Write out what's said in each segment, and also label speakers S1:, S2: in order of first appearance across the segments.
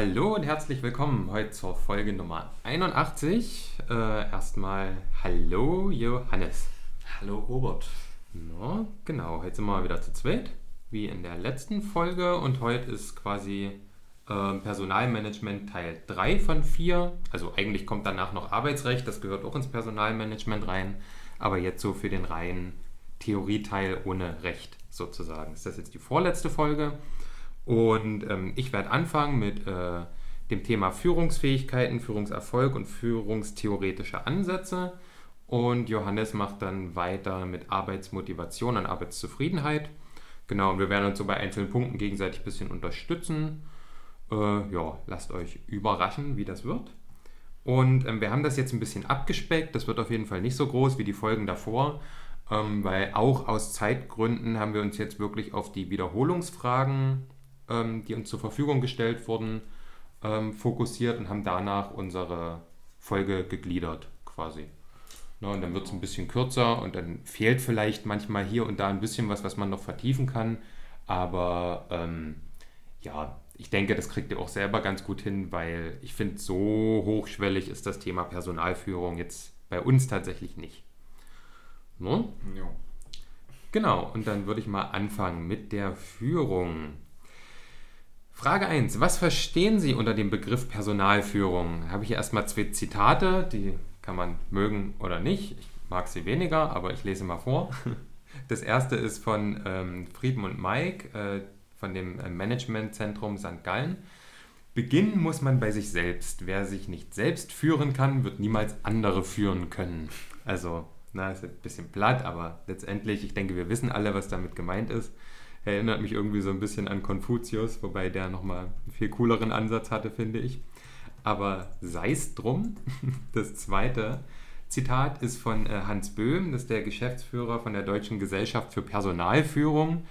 S1: Hallo und herzlich willkommen heute zur Folge Nummer 81. Äh, erstmal Hallo Johannes.
S2: Hallo Robert.
S1: No, genau, heute sind wir wieder zu zweit, wie in der letzten Folge. Und heute ist quasi äh, Personalmanagement Teil 3 von 4. Also eigentlich kommt danach noch Arbeitsrecht, das gehört auch ins Personalmanagement rein. Aber jetzt so für den reinen Theorieteil ohne Recht sozusagen. Ist das jetzt die vorletzte Folge? Und ähm, ich werde anfangen mit äh, dem Thema Führungsfähigkeiten, Führungserfolg und führungstheoretische Ansätze. Und Johannes macht dann weiter mit Arbeitsmotivation und Arbeitszufriedenheit. Genau, und wir werden uns so bei einzelnen Punkten gegenseitig ein bisschen unterstützen. Äh, ja, lasst euch überraschen, wie das wird. Und ähm, wir haben das jetzt ein bisschen abgespeckt. Das wird auf jeden Fall nicht so groß wie die Folgen davor, ähm, weil auch aus Zeitgründen haben wir uns jetzt wirklich auf die Wiederholungsfragen ähm, die uns zur Verfügung gestellt wurden, ähm, fokussiert und haben danach unsere Folge gegliedert quasi. Na, und dann wird es ein bisschen kürzer und dann fehlt vielleicht manchmal hier und da ein bisschen was, was man noch vertiefen kann. Aber ähm, ja, ich denke, das kriegt ihr auch selber ganz gut hin, weil ich finde, so hochschwellig ist das Thema Personalführung jetzt bei uns tatsächlich nicht. No? Ja. Genau, und dann würde ich mal anfangen mit der Führung. Frage 1. Was verstehen Sie unter dem Begriff Personalführung? Habe ich hier erstmal zwei Zitate, die kann man mögen oder nicht. Ich mag sie weniger, aber ich lese mal vor. Das erste ist von ähm, Friedmund Mike äh, von dem äh, Managementzentrum St. Gallen. Beginnen muss man bei sich selbst. Wer sich nicht selbst führen kann, wird niemals andere führen können. Also, na, ist ein bisschen platt, aber letztendlich, ich denke, wir wissen alle, was damit gemeint ist. Erinnert mich irgendwie so ein bisschen an Konfuzius, wobei der nochmal einen viel cooleren Ansatz hatte, finde ich. Aber sei es drum. Das zweite Zitat ist von äh, Hans Böhm, das ist der Geschäftsführer von der Deutschen Gesellschaft für Personalführung.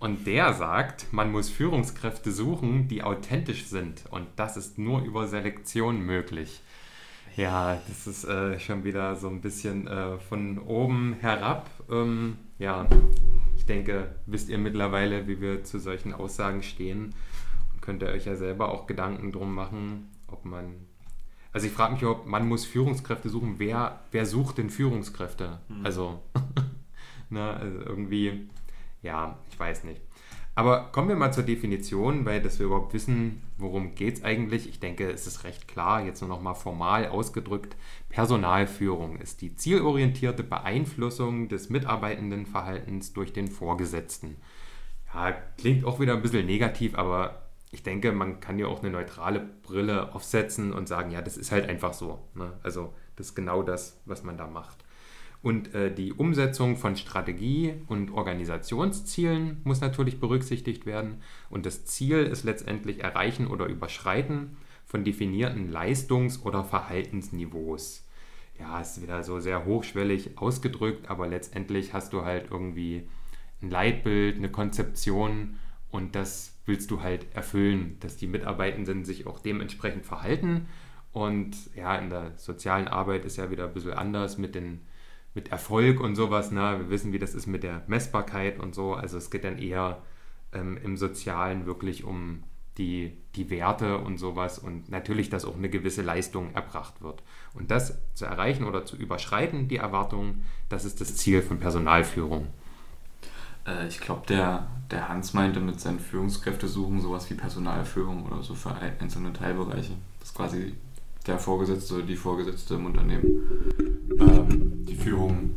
S1: Und der sagt, man muss Führungskräfte suchen, die authentisch sind. Und das ist nur über Selektion möglich. Ja, das ist äh, schon wieder so ein bisschen äh, von oben herab. Ähm, ja, ich denke, wisst ihr mittlerweile, wie wir zu solchen Aussagen stehen und könnt ihr euch ja selber auch Gedanken drum machen, ob man. Also ich frage mich, ob man muss Führungskräfte suchen. Wer, wer sucht denn Führungskräfte? Mhm. Also, ne, also irgendwie, ja, ich weiß nicht. Aber kommen wir mal zur Definition, weil dass wir überhaupt wissen, worum geht es eigentlich. Ich denke, es ist recht klar, jetzt nur noch mal formal ausgedrückt. Personalführung ist die zielorientierte Beeinflussung des Mitarbeitendenverhaltens durch den Vorgesetzten. Ja, klingt auch wieder ein bisschen negativ, aber ich denke, man kann ja auch eine neutrale Brille aufsetzen und sagen, ja, das ist halt einfach so. Ne? Also das ist genau das, was man da macht. Und äh, die Umsetzung von Strategie und Organisationszielen muss natürlich berücksichtigt werden. Und das Ziel ist letztendlich Erreichen oder Überschreiten von definierten Leistungs- oder Verhaltensniveaus. Ja, ist wieder so sehr hochschwellig ausgedrückt, aber letztendlich hast du halt irgendwie ein Leitbild, eine Konzeption und das willst du halt erfüllen, dass die Mitarbeitenden sich auch dementsprechend verhalten. Und ja, in der sozialen Arbeit ist ja wieder ein bisschen anders mit den mit Erfolg und sowas. Ne? Wir wissen, wie das ist mit der Messbarkeit und so. Also es geht dann eher ähm, im Sozialen wirklich um die, die Werte und sowas und natürlich, dass auch eine gewisse Leistung erbracht wird. Und das zu erreichen oder zu überschreiten, die Erwartungen, das ist das Ziel von Personalführung.
S2: Äh, ich glaube, der, der Hans meinte mit seinen Führungskräfte suchen sowas wie Personalführung oder so für einzelne Teilbereiche. Das ist quasi der Vorgesetzte oder die Vorgesetzte im Unternehmen ähm, die Führung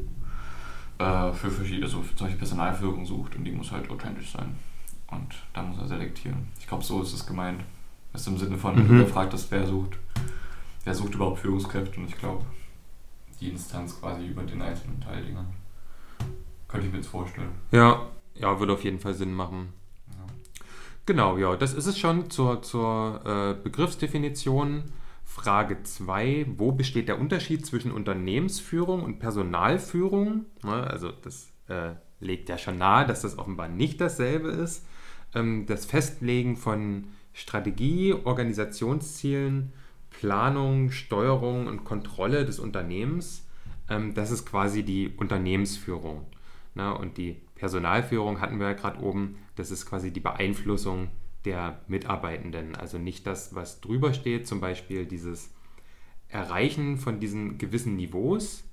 S2: äh, für verschiedene, also für solche Personalführung sucht und die muss halt authentisch sein. Und da muss er selektieren. Ich glaube, so ist es gemeint. Das ist im Sinne von, mhm. du gefragt hast, wer sucht, wer sucht überhaupt Führungskräfte und ich glaube, die Instanz quasi über den einzelnen Teildingern. Könnte ich mir jetzt vorstellen.
S1: Ja, ja, würde auf jeden Fall Sinn machen. Ja. Genau, ja, das ist es schon zur, zur äh, Begriffsdefinition. Frage 2, wo besteht der Unterschied zwischen Unternehmensführung und Personalführung? Also das äh, legt ja schon nahe, dass das offenbar nicht dasselbe ist. Ähm, das Festlegen von Strategie, Organisationszielen, Planung, Steuerung und Kontrolle des Unternehmens, ähm, das ist quasi die Unternehmensführung. Und die Personalführung hatten wir ja gerade oben, das ist quasi die Beeinflussung der Mitarbeitenden. Also nicht das, was drüber steht, zum Beispiel dieses Erreichen von diesen gewissen Niveaus,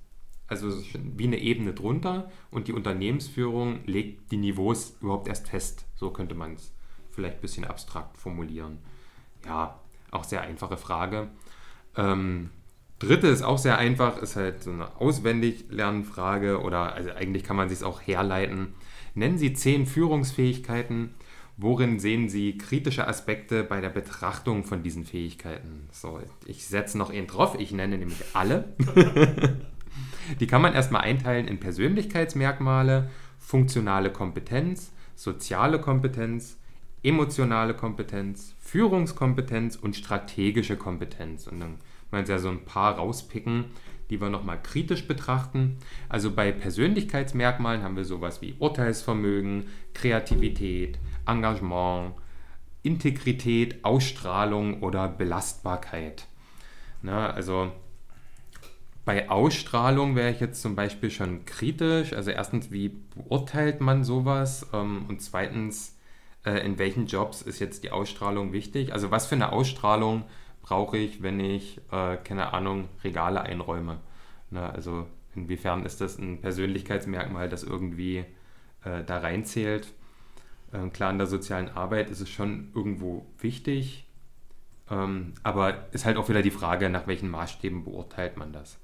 S1: also wie eine Ebene drunter und die Unternehmensführung legt die Niveaus überhaupt erst fest. So könnte man es vielleicht ein bisschen abstrakt formulieren. Ja, auch sehr einfache Frage. Ähm, dritte ist auch sehr einfach, ist halt so eine auswendig Lernfrage oder also eigentlich kann man sich auch herleiten. Nennen Sie zehn Führungsfähigkeiten. Worin sehen Sie kritische Aspekte bei der Betrachtung von diesen Fähigkeiten? So, ich setze noch einen drauf, ich nenne nämlich alle. Die kann man erstmal einteilen in Persönlichkeitsmerkmale, funktionale Kompetenz, soziale Kompetenz, emotionale Kompetenz, Führungskompetenz und strategische Kompetenz. Und dann man ja so ein paar rauspicken, die wir nochmal kritisch betrachten. Also bei Persönlichkeitsmerkmalen haben wir sowas wie Urteilsvermögen, Kreativität, Engagement, Integrität, Ausstrahlung oder Belastbarkeit. Na, also bei Ausstrahlung wäre ich jetzt zum Beispiel schon kritisch. Also erstens, wie beurteilt man sowas? Ähm, und zweitens, äh, in welchen Jobs ist jetzt die Ausstrahlung wichtig? Also was für eine Ausstrahlung brauche ich, wenn ich, äh, keine Ahnung, Regale einräume? Na, also inwiefern ist das ein Persönlichkeitsmerkmal, das irgendwie äh, da reinzählt? Ähm, klar, in der sozialen Arbeit ist es schon irgendwo wichtig, ähm, aber ist halt auch wieder die Frage, nach welchen Maßstäben beurteilt man das.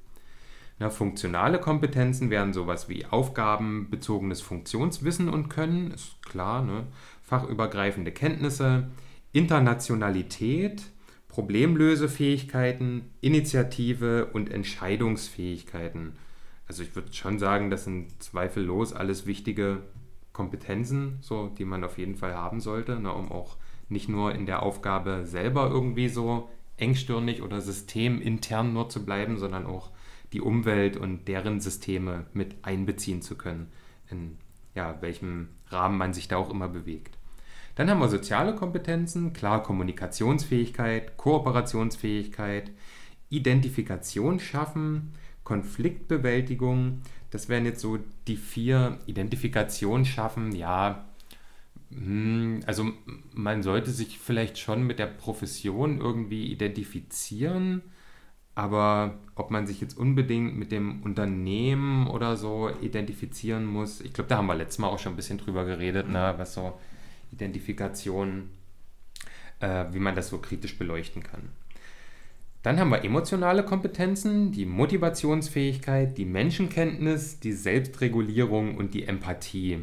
S1: Na, funktionale Kompetenzen wären sowas wie aufgabenbezogenes Funktionswissen und Können, ist klar, ne? fachübergreifende Kenntnisse, Internationalität, Problemlösefähigkeiten, Initiative und Entscheidungsfähigkeiten. Also ich würde schon sagen, das sind zweifellos alles wichtige Kompetenzen, so, die man auf jeden Fall haben sollte, ne, um auch nicht nur in der Aufgabe selber irgendwie so engstirnig oder systemintern nur zu bleiben, sondern auch die Umwelt und deren Systeme mit einbeziehen zu können, in ja, welchem Rahmen man sich da auch immer bewegt. Dann haben wir soziale Kompetenzen, klar Kommunikationsfähigkeit, Kooperationsfähigkeit, Identifikation schaffen, Konfliktbewältigung, das wären jetzt so die vier Identifikationen schaffen. Ja, hm, also man sollte sich vielleicht schon mit der Profession irgendwie identifizieren, aber ob man sich jetzt unbedingt mit dem Unternehmen oder so identifizieren muss, ich glaube, da haben wir letztes Mal auch schon ein bisschen drüber geredet, ne, was so Identifikation, äh, wie man das so kritisch beleuchten kann. Dann haben wir emotionale Kompetenzen, die Motivationsfähigkeit, die Menschenkenntnis, die Selbstregulierung und die Empathie.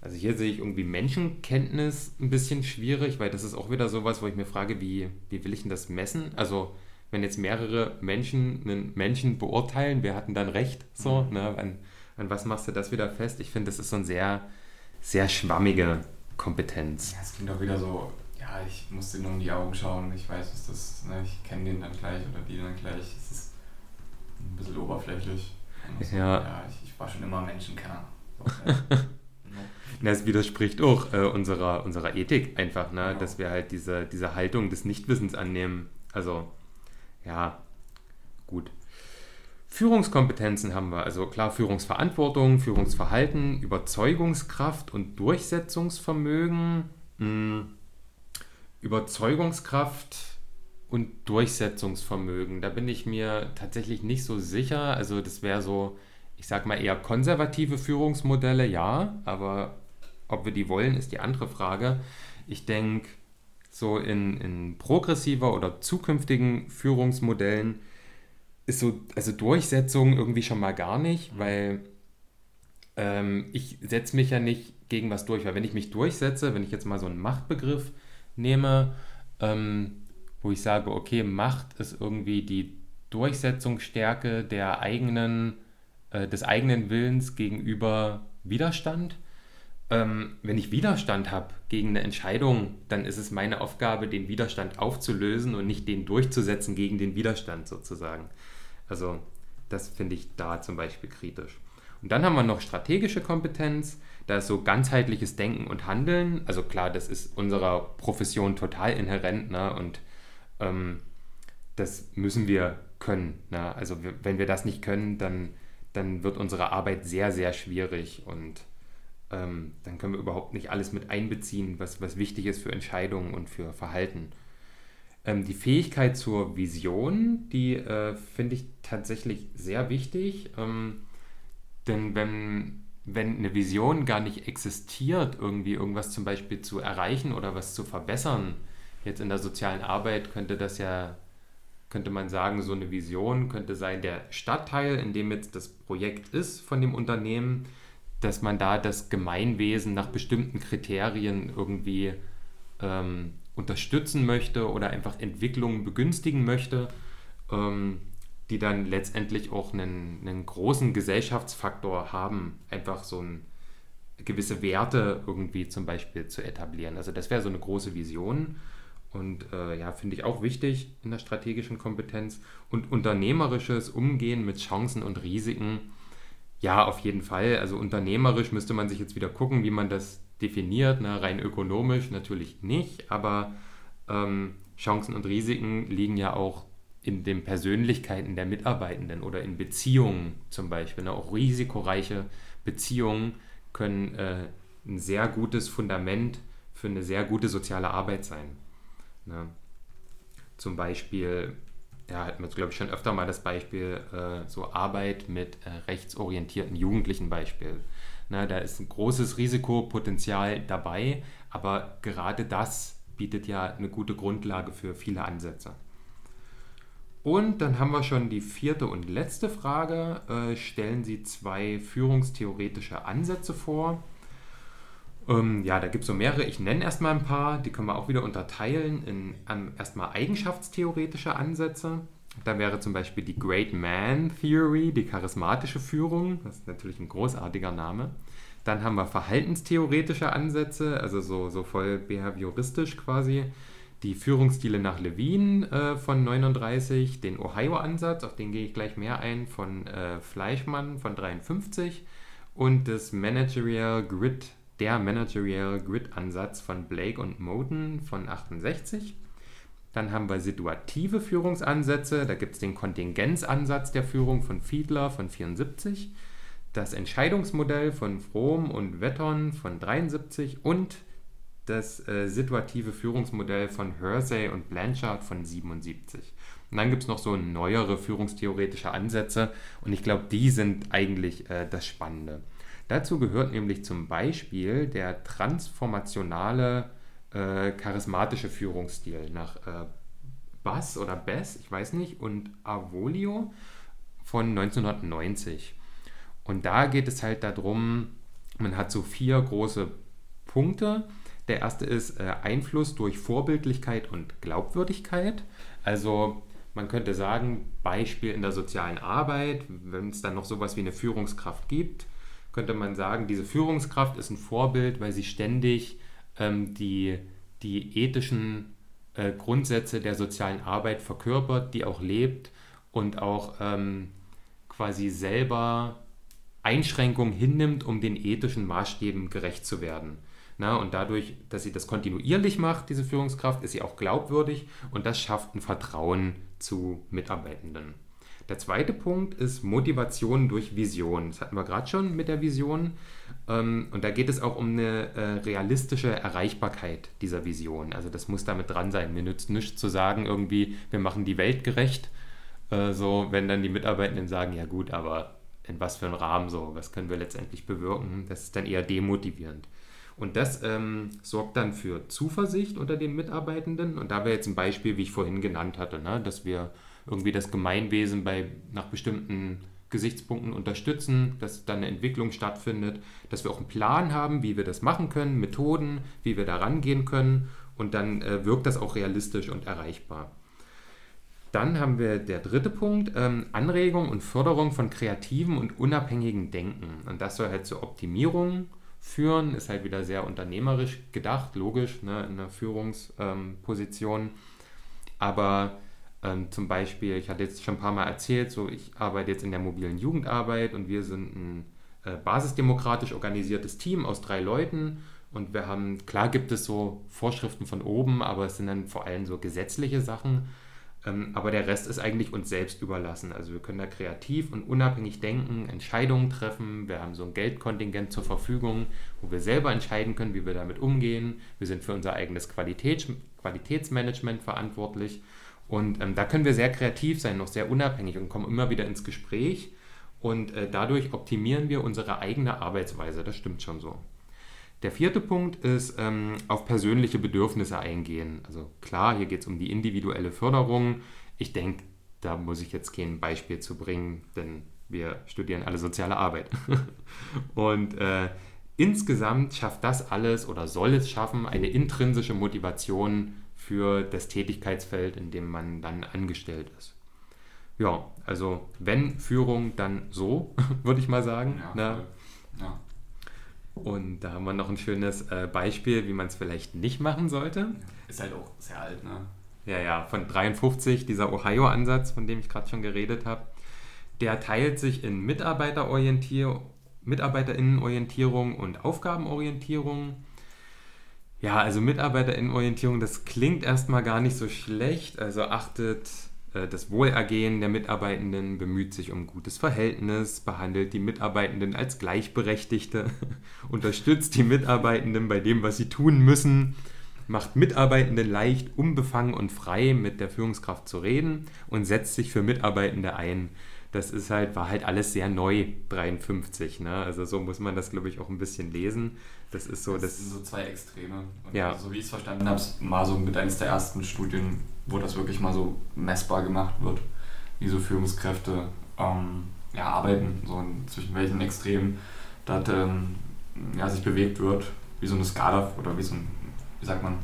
S1: Also hier sehe ich irgendwie Menschenkenntnis ein bisschen schwierig, weil das ist auch wieder sowas, wo ich mir frage, wie, wie will ich denn das messen? Also wenn jetzt mehrere Menschen einen Menschen beurteilen, wer hat denn dann recht? So, mhm. ne? an, an was machst du das wieder fest? Ich finde, das ist so eine sehr, sehr schwammige Kompetenz.
S2: Ja, es klingt auch wieder so ja, ich muss nur in die Augen schauen, ich weiß, was das, ne, ich kenne den dann gleich oder die dann gleich. Es ist ein bisschen oberflächlich. Also, ja. ja ich, ich, war schon immer. So,
S1: ja. es widerspricht auch äh, unserer, unserer Ethik einfach, ne? Genau. dass wir halt diese, diese Haltung des Nichtwissens annehmen. Also, ja, gut. Führungskompetenzen haben wir, also klar Führungsverantwortung, Führungsverhalten, Überzeugungskraft und Durchsetzungsvermögen. Hm Überzeugungskraft und Durchsetzungsvermögen. Da bin ich mir tatsächlich nicht so sicher. Also das wäre so, ich sag mal eher konservative Führungsmodelle, ja, aber ob wir die wollen, ist die andere Frage. Ich denke, so in, in progressiver oder zukünftigen Führungsmodellen ist so, also Durchsetzung irgendwie schon mal gar nicht, weil ähm, ich setze mich ja nicht gegen was durch, weil wenn ich mich durchsetze, wenn ich jetzt mal so einen Machtbegriff nehme, ähm, wo ich sage, okay, Macht ist irgendwie die Durchsetzungsstärke der eigenen, äh, des eigenen Willens gegenüber Widerstand. Ähm, wenn ich Widerstand habe gegen eine Entscheidung, dann ist es meine Aufgabe, den Widerstand aufzulösen und nicht den durchzusetzen gegen den Widerstand sozusagen. Also das finde ich da zum Beispiel kritisch. Und dann haben wir noch strategische Kompetenz. Da ist so ganzheitliches Denken und Handeln. Also klar, das ist unserer Profession total inhärent ne? und ähm, das müssen wir können. Ne? Also wenn wir das nicht können, dann, dann wird unsere Arbeit sehr, sehr schwierig und ähm, dann können wir überhaupt nicht alles mit einbeziehen, was, was wichtig ist für Entscheidungen und für Verhalten. Ähm, die Fähigkeit zur Vision, die äh, finde ich tatsächlich sehr wichtig. Ähm, denn wenn, wenn eine Vision gar nicht existiert, irgendwie irgendwas zum Beispiel zu erreichen oder was zu verbessern, jetzt in der sozialen Arbeit könnte das ja, könnte man sagen, so eine Vision könnte sein, der Stadtteil, in dem jetzt das Projekt ist von dem Unternehmen, dass man da das Gemeinwesen nach bestimmten Kriterien irgendwie ähm, unterstützen möchte oder einfach Entwicklungen begünstigen möchte, ähm, die dann letztendlich auch einen, einen großen Gesellschaftsfaktor haben, einfach so ein, gewisse Werte irgendwie zum Beispiel zu etablieren. Also das wäre so eine große Vision und äh, ja, finde ich auch wichtig in der strategischen Kompetenz und unternehmerisches Umgehen mit Chancen und Risiken. Ja, auf jeden Fall. Also unternehmerisch müsste man sich jetzt wieder gucken, wie man das definiert, ne? rein ökonomisch natürlich nicht, aber ähm, Chancen und Risiken liegen ja auch in den Persönlichkeiten der Mitarbeitenden oder in Beziehungen zum Beispiel. Ne? Auch risikoreiche Beziehungen können äh, ein sehr gutes Fundament für eine sehr gute soziale Arbeit sein. Ne? Zum Beispiel, ja, hatten wir glaube ich schon öfter mal das Beispiel, äh, so Arbeit mit äh, rechtsorientierten Jugendlichen Beispiel. Na, da ist ein großes Risikopotenzial dabei, aber gerade das bietet ja eine gute Grundlage für viele Ansätze. Und dann haben wir schon die vierte und letzte Frage. Äh, stellen Sie zwei führungstheoretische Ansätze vor. Ähm, ja, da gibt es so mehrere. Ich nenne erstmal ein paar. Die können wir auch wieder unterteilen in ähm, erstmal eigenschaftstheoretische Ansätze. Da wäre zum Beispiel die Great Man Theory, die charismatische Führung. Das ist natürlich ein großartiger Name. Dann haben wir verhaltenstheoretische Ansätze, also so, so voll behavioristisch quasi. Die Führungsstile nach Levine äh, von 39, den Ohio-Ansatz, auf den gehe ich gleich mehr ein, von äh, Fleischmann von 53 und das Managerial Grid, der Managerial Grid-Ansatz von Blake und Moten von 68. Dann haben wir situative Führungsansätze. Da gibt es den Kontingenzansatz der Führung von Fiedler von 74, das Entscheidungsmodell von Fromm und Wetton von 73 und das äh, situative Führungsmodell von Hersey und Blanchard von 77. Und dann gibt es noch so neuere führungstheoretische Ansätze und ich glaube, die sind eigentlich äh, das Spannende. Dazu gehört nämlich zum Beispiel der transformationale äh, charismatische Führungsstil nach äh, Bass oder Bess, ich weiß nicht, und Avolio von 1990. Und da geht es halt darum, man hat so vier große Punkte. Der erste ist äh, Einfluss durch Vorbildlichkeit und Glaubwürdigkeit. Also man könnte sagen, Beispiel in der sozialen Arbeit, wenn es dann noch sowas wie eine Führungskraft gibt, könnte man sagen, diese Führungskraft ist ein Vorbild, weil sie ständig ähm, die, die ethischen äh, Grundsätze der sozialen Arbeit verkörpert, die auch lebt und auch ähm, quasi selber Einschränkungen hinnimmt, um den ethischen Maßstäben gerecht zu werden. Na, und dadurch, dass sie das kontinuierlich macht, diese Führungskraft, ist sie auch glaubwürdig und das schafft ein Vertrauen zu Mitarbeitenden. Der zweite Punkt ist Motivation durch Vision. Das hatten wir gerade schon mit der Vision. Ähm, und da geht es auch um eine äh, realistische Erreichbarkeit dieser Vision. Also das muss damit dran sein. Mir nützt nichts zu sagen, irgendwie, wir machen die Welt gerecht. Äh, so, wenn dann die Mitarbeitenden sagen, ja gut, aber in was für einem Rahmen so, was können wir letztendlich bewirken? Das ist dann eher demotivierend. Und das ähm, sorgt dann für Zuversicht unter den Mitarbeitenden. Und da wäre jetzt ein Beispiel, wie ich vorhin genannt hatte, ne? dass wir irgendwie das Gemeinwesen bei, nach bestimmten Gesichtspunkten unterstützen, dass dann eine Entwicklung stattfindet, dass wir auch einen Plan haben, wie wir das machen können, Methoden, wie wir da rangehen können und dann äh, wirkt das auch realistisch und erreichbar. Dann haben wir der dritte Punkt, ähm, Anregung und Förderung von kreativen und unabhängigen Denken. Und das soll halt zur Optimierung führen, ist halt wieder sehr unternehmerisch gedacht, logisch, ne, in einer Führungsposition. Aber ähm, zum Beispiel, ich hatte jetzt schon ein paar Mal erzählt, so ich arbeite jetzt in der mobilen Jugendarbeit und wir sind ein äh, basisdemokratisch organisiertes Team aus drei Leuten und wir haben, klar gibt es so Vorschriften von oben, aber es sind dann vor allem so gesetzliche Sachen. Ähm, aber der Rest ist eigentlich uns selbst überlassen. Also wir können da kreativ und unabhängig denken, Entscheidungen treffen. Wir haben so ein Geldkontingent zur Verfügung, wo wir selber entscheiden können, wie wir damit umgehen. Wir sind für unser eigenes Qualitäts Qualitätsmanagement verantwortlich. Und ähm, da können wir sehr kreativ sein, noch sehr unabhängig und kommen immer wieder ins Gespräch. Und äh, dadurch optimieren wir unsere eigene Arbeitsweise. Das stimmt schon so. Der vierte Punkt ist ähm, auf persönliche Bedürfnisse eingehen. Also klar, hier geht es um die individuelle Förderung. Ich denke, da muss ich jetzt kein Beispiel zu bringen, denn wir studieren alle soziale Arbeit. Und äh, insgesamt schafft das alles oder soll es schaffen, eine intrinsische Motivation für das Tätigkeitsfeld, in dem man dann angestellt ist. Ja, also wenn Führung, dann so, würde ich mal sagen. Ja, ne? ja. Und da haben wir noch ein schönes äh, Beispiel, wie man es vielleicht nicht machen sollte.
S2: Ist halt auch sehr alt, ne?
S1: Ja, ja, von 53, dieser Ohio-Ansatz, von dem ich gerade schon geredet habe. Der teilt sich in Mitarbeiterorientierung, Mitarbeiterinnenorientierung und Aufgabenorientierung. Ja, also Mitarbeiterinnenorientierung, das klingt erstmal gar nicht so schlecht. Also achtet das Wohlergehen der Mitarbeitenden, bemüht sich um gutes Verhältnis, behandelt die Mitarbeitenden als Gleichberechtigte, unterstützt die Mitarbeitenden bei dem, was sie tun müssen, macht Mitarbeitenden leicht, unbefangen und frei mit der Führungskraft zu reden und setzt sich für Mitarbeitende ein. Das ist halt, war halt alles sehr neu, 53. Ne? Also so muss man das, glaube ich, auch ein bisschen lesen. Das ist so. Das,
S2: das sind so zwei Extreme. Und
S1: ja.
S2: so wie ich es verstanden habe, mal so mit eines der ersten Studien wo das wirklich mal so messbar gemacht wird, wie so Führungskräfte ähm, ja, arbeiten, so in, zwischen welchen Extremen das ähm, ja, sich bewegt wird, wie so eine Skala oder wie so ein, wie sagt man,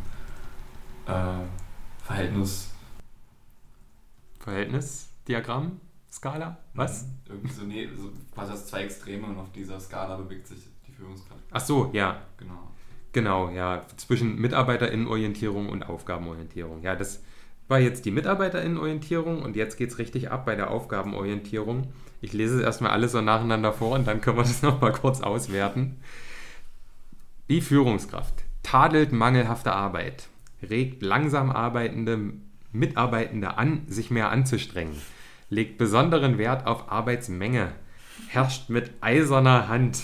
S2: äh, Verhältnis.
S1: Verhältnisdiagramm? Skala? Was? Mhm.
S2: Irgendwie so, nee, so quasi aus zwei Extreme und auf dieser Skala bewegt sich Führungskraft.
S1: Ach so, ja.
S2: Genau.
S1: Genau, ja. Zwischen Mitarbeiterinnenorientierung und Aufgabenorientierung. Ja, das war jetzt die Mitarbeiterinnenorientierung und jetzt geht es richtig ab bei der Aufgabenorientierung. Ich lese es erstmal alles so nacheinander vor und dann können wir das nochmal kurz auswerten. Die Führungskraft tadelt mangelhafte Arbeit, regt langsam arbeitende Mitarbeitende an, sich mehr anzustrengen, legt besonderen Wert auf Arbeitsmenge, herrscht mit eiserner Hand,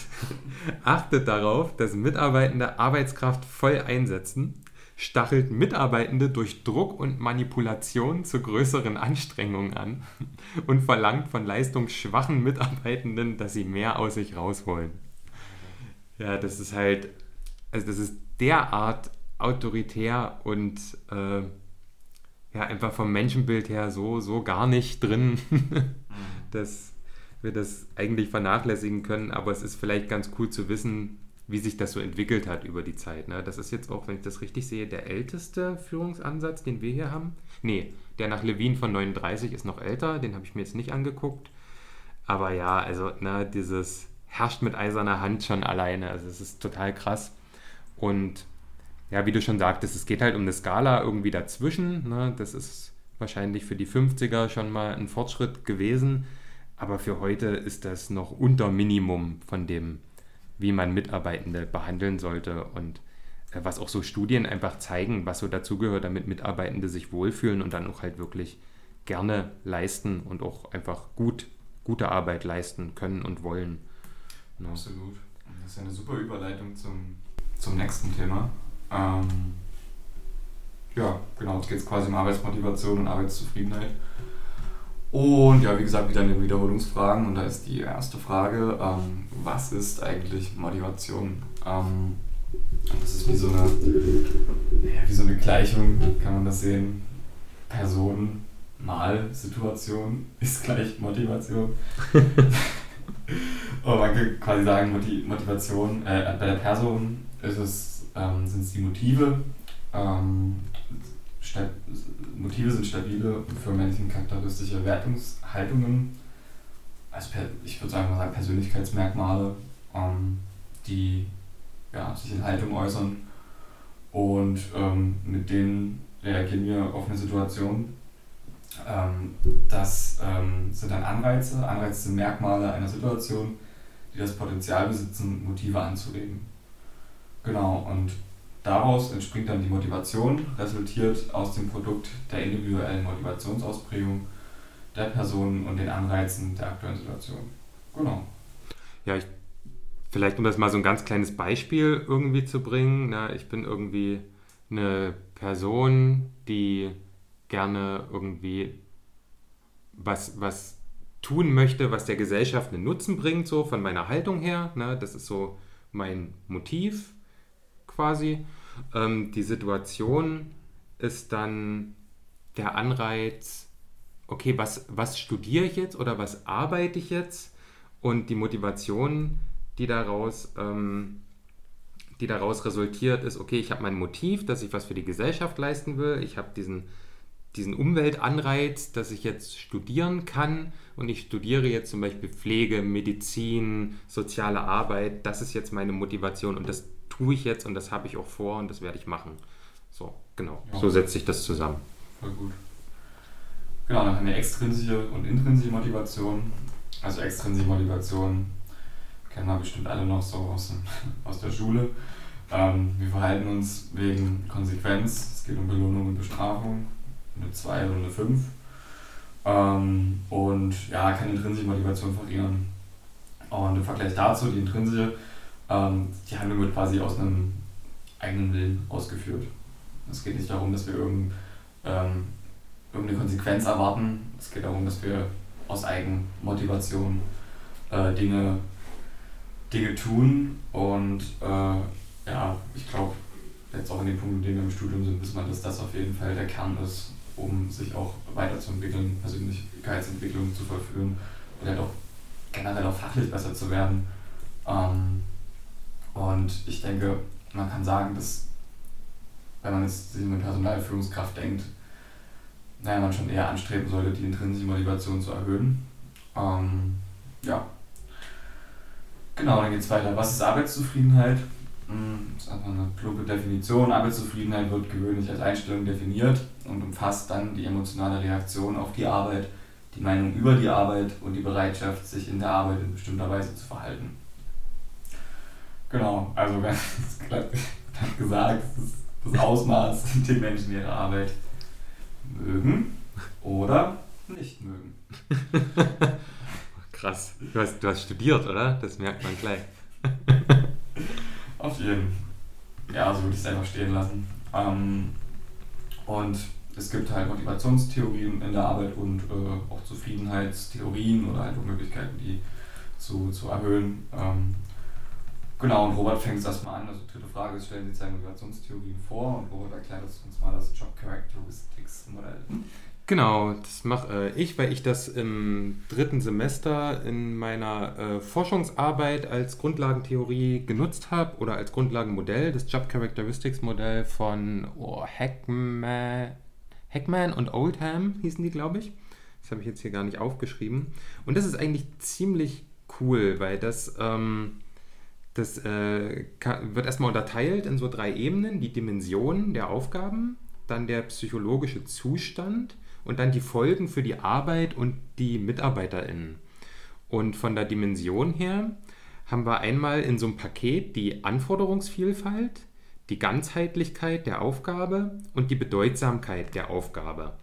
S1: achtet darauf, dass Mitarbeitende Arbeitskraft voll einsetzen, stachelt Mitarbeitende durch Druck und Manipulation zu größeren Anstrengungen an und verlangt von leistungsschwachen Mitarbeitenden, dass sie mehr aus sich rausholen. Ja, das ist halt, also das ist derart autoritär und äh, ja, einfach vom Menschenbild her so, so gar nicht drin, dass wir das eigentlich vernachlässigen können, aber es ist vielleicht ganz cool zu wissen, wie sich das so entwickelt hat über die Zeit. Ne? Das ist jetzt auch, wenn ich das richtig sehe, der älteste Führungsansatz, den wir hier haben. Nee, der nach Levin von 39 ist noch älter, den habe ich mir jetzt nicht angeguckt. Aber ja, also ne, dieses herrscht mit eiserner Hand schon alleine. Also es ist total krass. Und ja, wie du schon sagtest, es geht halt um eine Skala irgendwie dazwischen. Ne? Das ist wahrscheinlich für die 50er schon mal ein Fortschritt gewesen. Aber für heute ist das noch unter Minimum von dem, wie man Mitarbeitende behandeln sollte und äh, was auch so Studien einfach zeigen, was so dazugehört, damit Mitarbeitende sich wohlfühlen und dann auch halt wirklich gerne leisten und auch einfach gut, gute Arbeit leisten können und wollen.
S2: Ja. Absolut. Das ist eine super Überleitung zum, zum nächsten Thema. Ähm, ja, genau, jetzt geht es quasi um Arbeitsmotivation und Arbeitszufriedenheit. Und ja, wie gesagt, wieder eine Wiederholungsfragen. Und da ist die erste Frage, ähm, was ist eigentlich Motivation? Ähm, das ist wie so, eine, ja, wie so eine Gleichung, kann man das sehen. Person mal Situation ist gleich Motivation. Und man kann quasi sagen, Motivation, äh, bei der Person ist es, ähm, sind es die Motive, ähm, Motive sind stabile für Menschen charakteristische Wertungshaltungen, also ich würde sagen, sagen Persönlichkeitsmerkmale, ähm, die ja, sich in Haltung äußern und ähm, mit denen reagieren wir auf eine Situation. Ähm, das ähm, sind dann Anreize, Anreize sind Merkmale einer Situation, die das Potenzial besitzen, Motive anzuregen. Genau, und daraus entspringt dann die Motivation, resultiert aus dem Produkt der individuellen Motivationsausprägung der Person und den Anreizen der aktuellen Situation. Genau.
S1: Ja, ich, vielleicht um das mal so ein ganz kleines Beispiel irgendwie zu bringen. Na, ich bin irgendwie eine Person, die gerne irgendwie was, was tun möchte, was der Gesellschaft einen Nutzen bringt, so von meiner Haltung her. Ne? Das ist so mein Motiv quasi. Ähm, die Situation ist dann der Anreiz, okay, was, was studiere ich jetzt oder was arbeite ich jetzt? Und die Motivation, die daraus, ähm, die daraus resultiert, ist, okay, ich habe mein Motiv, dass ich was für die Gesellschaft leisten will. Ich habe diesen, diesen Umweltanreiz, dass ich jetzt studieren kann. Und ich studiere jetzt zum Beispiel Pflege, Medizin, soziale Arbeit. Das ist jetzt meine Motivation und das tue ich jetzt und das habe ich auch vor und das werde ich machen. So, genau. Ja. So setzt sich das zusammen.
S2: Voll gut. Genau, dann wir extrinsische und intrinsische Motivation. Also extrinsische Motivation kennen wir bestimmt alle noch so aus, aus der Schule. Ähm, wir verhalten uns wegen Konsequenz. Es geht um Belohnung und Bestrafung. Eine 2 oder eine 5. Ähm, und ja, kann intrinsische Motivation variieren. Und im Vergleich dazu, die intrinsische, ähm, die Handlung wird quasi aus einem eigenen Willen ausgeführt. Es geht nicht darum, dass wir irgend, ähm, irgendeine Konsequenz erwarten. Es geht darum, dass wir aus Eigenmotivation äh, Dinge, Dinge tun. Und äh, ja, ich glaube, jetzt auch in den Punkten, in denen wir im Studium sind, wissen wir, dass das auf jeden Fall der Kern ist, um sich auch weiterzuentwickeln, Persönlichkeitsentwicklung zu verführen und halt auch generell auch fachlich besser zu werden. Ähm, und ich denke, man kann sagen, dass wenn man jetzt sich eine Personalführungskraft denkt, naja, man schon eher anstreben sollte, die intrinsische Motivation zu erhöhen. Ähm, ja. Genau, dann geht es weiter. Was ist Arbeitszufriedenheit? Hm, das ist einfach eine plumpe Definition. Arbeitszufriedenheit wird gewöhnlich als Einstellung definiert und umfasst dann die emotionale Reaktion auf die Arbeit, die Meinung über die Arbeit und die Bereitschaft, sich in der Arbeit in bestimmter Weise zu verhalten. Genau, also ganz gesagt, das Ausmaß, die Menschen ihre Arbeit mögen oder nicht mögen.
S1: Krass. Du hast, du hast studiert, oder? Das merkt man gleich.
S2: Auf jeden. Ja, so würde ich es einfach stehen lassen. Ähm, und es gibt halt Motivationstheorien in der Arbeit und äh, auch Zufriedenheitstheorien oder halt auch Möglichkeiten, die zu, zu erhöhen. Ähm, genau, und Robert fängt es erstmal an. Also dritte Frage stellen Sie seine Motivationstheorien vor und Robert erklärt uns mal das Job Characteristics Modell.
S1: Genau, das mache äh, ich, weil ich das im dritten Semester in meiner äh, Forschungsarbeit als Grundlagentheorie genutzt habe oder als Grundlagenmodell, das Job Characteristics Modell von oh, Hackman, Hackman und Oldham hießen die, glaube ich. Das habe ich jetzt hier gar nicht aufgeschrieben. Und das ist eigentlich ziemlich cool, weil das, ähm, das äh, wird erstmal unterteilt in so drei Ebenen. Die Dimension der Aufgaben, dann der psychologische Zustand, und dann die Folgen für die Arbeit und die MitarbeiterInnen. Und von der Dimension her haben wir einmal in so einem Paket die Anforderungsvielfalt, die Ganzheitlichkeit der Aufgabe und die Bedeutsamkeit der Aufgabe.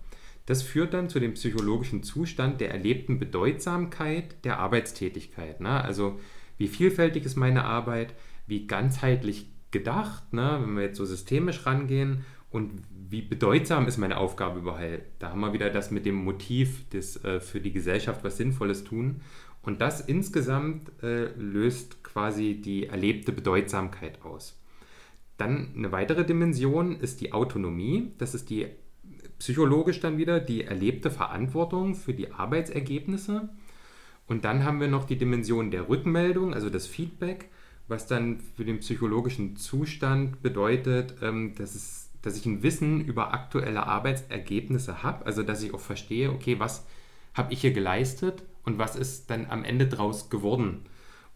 S1: Das führt dann zu dem psychologischen Zustand der erlebten Bedeutsamkeit der Arbeitstätigkeit. Ne? Also wie vielfältig ist meine Arbeit, wie ganzheitlich gedacht, ne? wenn wir jetzt so systemisch rangehen und wie bedeutsam ist meine Aufgabe überhaupt? Da haben wir wieder das mit dem Motiv, das äh, für die Gesellschaft was Sinnvolles tun. Und das insgesamt äh, löst quasi die erlebte Bedeutsamkeit aus. Dann eine weitere Dimension ist die Autonomie. Das ist die psychologisch dann wieder die erlebte Verantwortung für die Arbeitsergebnisse. Und dann haben wir noch die Dimension der Rückmeldung, also das Feedback, was dann für den psychologischen Zustand bedeutet, ähm, dass es dass ich ein Wissen über aktuelle Arbeitsergebnisse habe, also dass ich auch verstehe, okay, was habe ich hier geleistet und was ist dann am Ende draus geworden.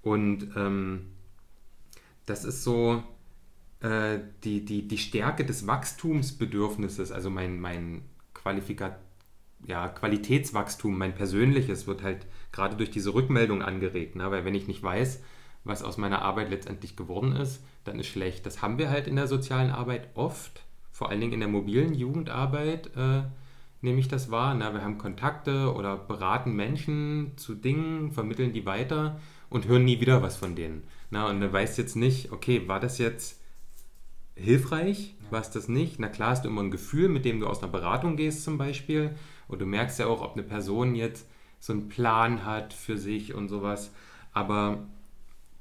S1: Und ähm, das ist so äh, die, die, die Stärke des Wachstumsbedürfnisses, also mein, mein Qualifikat ja, Qualitätswachstum, mein persönliches, wird halt gerade durch diese Rückmeldung angeregt. Ne? Weil wenn ich nicht weiß, was aus meiner Arbeit letztendlich geworden ist, dann ist schlecht. Das haben wir halt in der sozialen Arbeit oft, vor allen Dingen in der mobilen Jugendarbeit, äh, nehme ich das wahr. Na, wir haben Kontakte oder beraten Menschen zu Dingen, vermitteln die weiter und hören nie wieder was von denen. Na, und du weißt jetzt nicht, okay, war das jetzt hilfreich? Ja. War es das nicht? Na klar hast du immer ein Gefühl, mit dem du aus einer Beratung gehst zum Beispiel. Und du merkst ja auch, ob eine Person jetzt so einen Plan hat für sich und sowas. Aber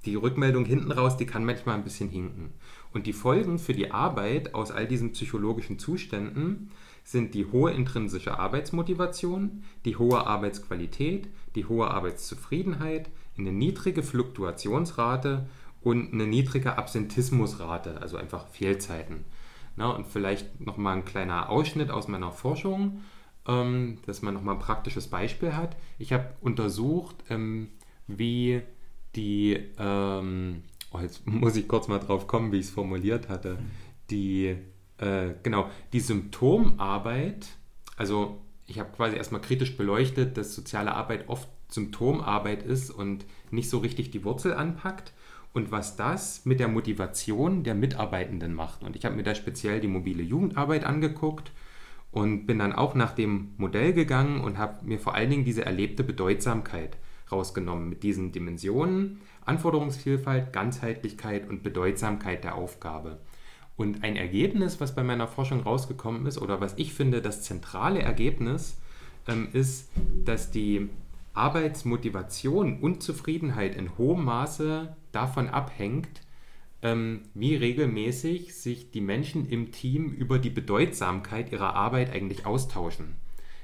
S1: die Rückmeldung hinten raus, die kann manchmal ein bisschen hinken. Und die Folgen für die Arbeit aus all diesen psychologischen Zuständen sind die hohe intrinsische Arbeitsmotivation, die hohe Arbeitsqualität, die hohe Arbeitszufriedenheit, eine niedrige Fluktuationsrate und eine niedrige Absentismusrate, also einfach Fehlzeiten. Na, und vielleicht nochmal ein kleiner Ausschnitt aus meiner Forschung, ähm, dass man nochmal ein praktisches Beispiel hat. Ich habe untersucht, ähm, wie die, ähm, oh, jetzt muss ich kurz mal drauf kommen, wie ich es formuliert hatte, die, äh, genau, die Symptomarbeit, also ich habe quasi erstmal kritisch beleuchtet, dass soziale Arbeit oft Symptomarbeit ist und nicht so richtig die Wurzel anpackt und was das mit der Motivation der Mitarbeitenden macht. Und ich habe mir da speziell die mobile Jugendarbeit angeguckt und bin dann auch nach dem Modell gegangen und habe mir vor allen Dingen diese erlebte Bedeutsamkeit rausgenommen mit diesen Dimensionen, Anforderungsvielfalt, Ganzheitlichkeit und Bedeutsamkeit der Aufgabe. Und ein Ergebnis, was bei meiner Forschung rausgekommen ist, oder was ich finde, das zentrale Ergebnis, ähm, ist, dass die Arbeitsmotivation und Zufriedenheit in hohem Maße davon abhängt, ähm, wie regelmäßig sich die Menschen im Team über die Bedeutsamkeit ihrer Arbeit eigentlich austauschen.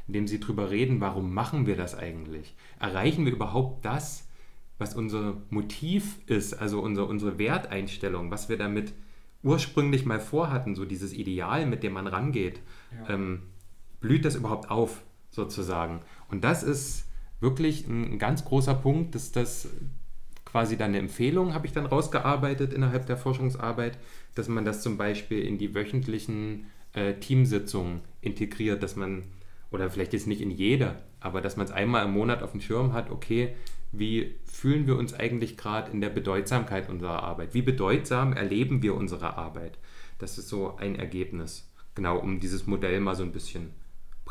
S1: Indem sie darüber reden, warum machen wir das eigentlich? Erreichen wir überhaupt das, was unser Motiv ist, also unsere, unsere Werteinstellung, was wir damit ursprünglich mal vorhatten, so dieses Ideal, mit dem man rangeht, ja. ähm, blüht das überhaupt auf, sozusagen. Und das ist wirklich ein ganz großer Punkt, dass das quasi dann eine Empfehlung, habe ich dann rausgearbeitet innerhalb der Forschungsarbeit, dass man das zum Beispiel in die wöchentlichen äh, Teamsitzungen integriert, dass man, oder vielleicht jetzt nicht in jeder, aber dass man es einmal im Monat auf dem Schirm hat, okay, wie fühlen wir uns eigentlich gerade in der Bedeutsamkeit unserer Arbeit? Wie bedeutsam erleben wir unsere Arbeit? Das ist so ein Ergebnis, genau, um dieses Modell mal so ein bisschen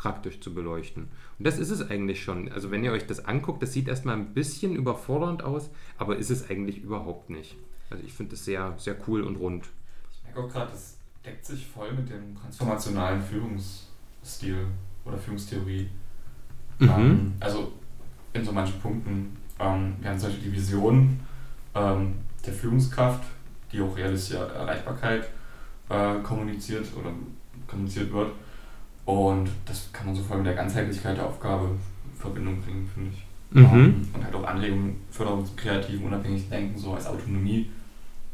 S1: praktisch zu beleuchten. Und das ist es eigentlich schon. Also wenn ihr euch das anguckt, das sieht erstmal ein bisschen überfordernd aus, aber ist es eigentlich überhaupt nicht. Also ich finde es sehr, sehr cool und rund.
S2: Ich merke auch gerade, das deckt sich voll mit dem transformationalen Führungsstil oder Führungstheorie. Mhm. Ähm, also in so manchen Punkten. Ähm, wir haben zum Beispiel die Vision ähm, der Führungskraft, die auch realistische Erreichbarkeit äh, kommuniziert oder kommuniziert wird. Und das kann man so voll mit der Ganzheitlichkeit der Aufgabe in Verbindung bringen, finde ich. Mhm. Ähm, und halt auch Anregungen, Förderung zum kreativen, unabhängigen Denken, so als Autonomie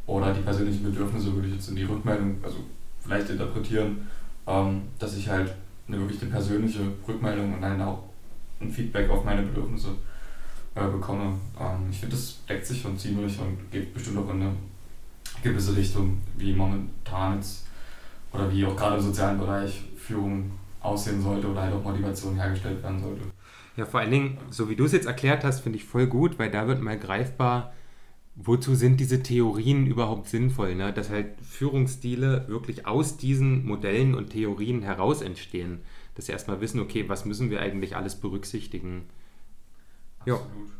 S2: oder die persönlichen Bedürfnisse würde ich jetzt in die Rückmeldung, also vielleicht interpretieren, ähm, dass ich halt eine wirklich eine persönliche Rückmeldung und dann auch ein Feedback auf meine Bedürfnisse äh, bekomme. Ähm, ich finde, das deckt sich schon ziemlich und geht bestimmt auch in eine gewisse Richtung, wie momentan jetzt oder wie auch gerade im sozialen Bereich Führung aussehen sollte oder halt auch Motivation hergestellt werden sollte.
S1: Ja, vor allen Dingen, so wie du es jetzt erklärt hast, finde ich voll gut, weil da wird mal greifbar, wozu sind diese Theorien überhaupt sinnvoll, ne? dass halt Führungsstile wirklich aus diesen Modellen und Theorien heraus entstehen. Dass sie erstmal wissen, okay, was müssen wir eigentlich alles berücksichtigen. Absolut. Jo.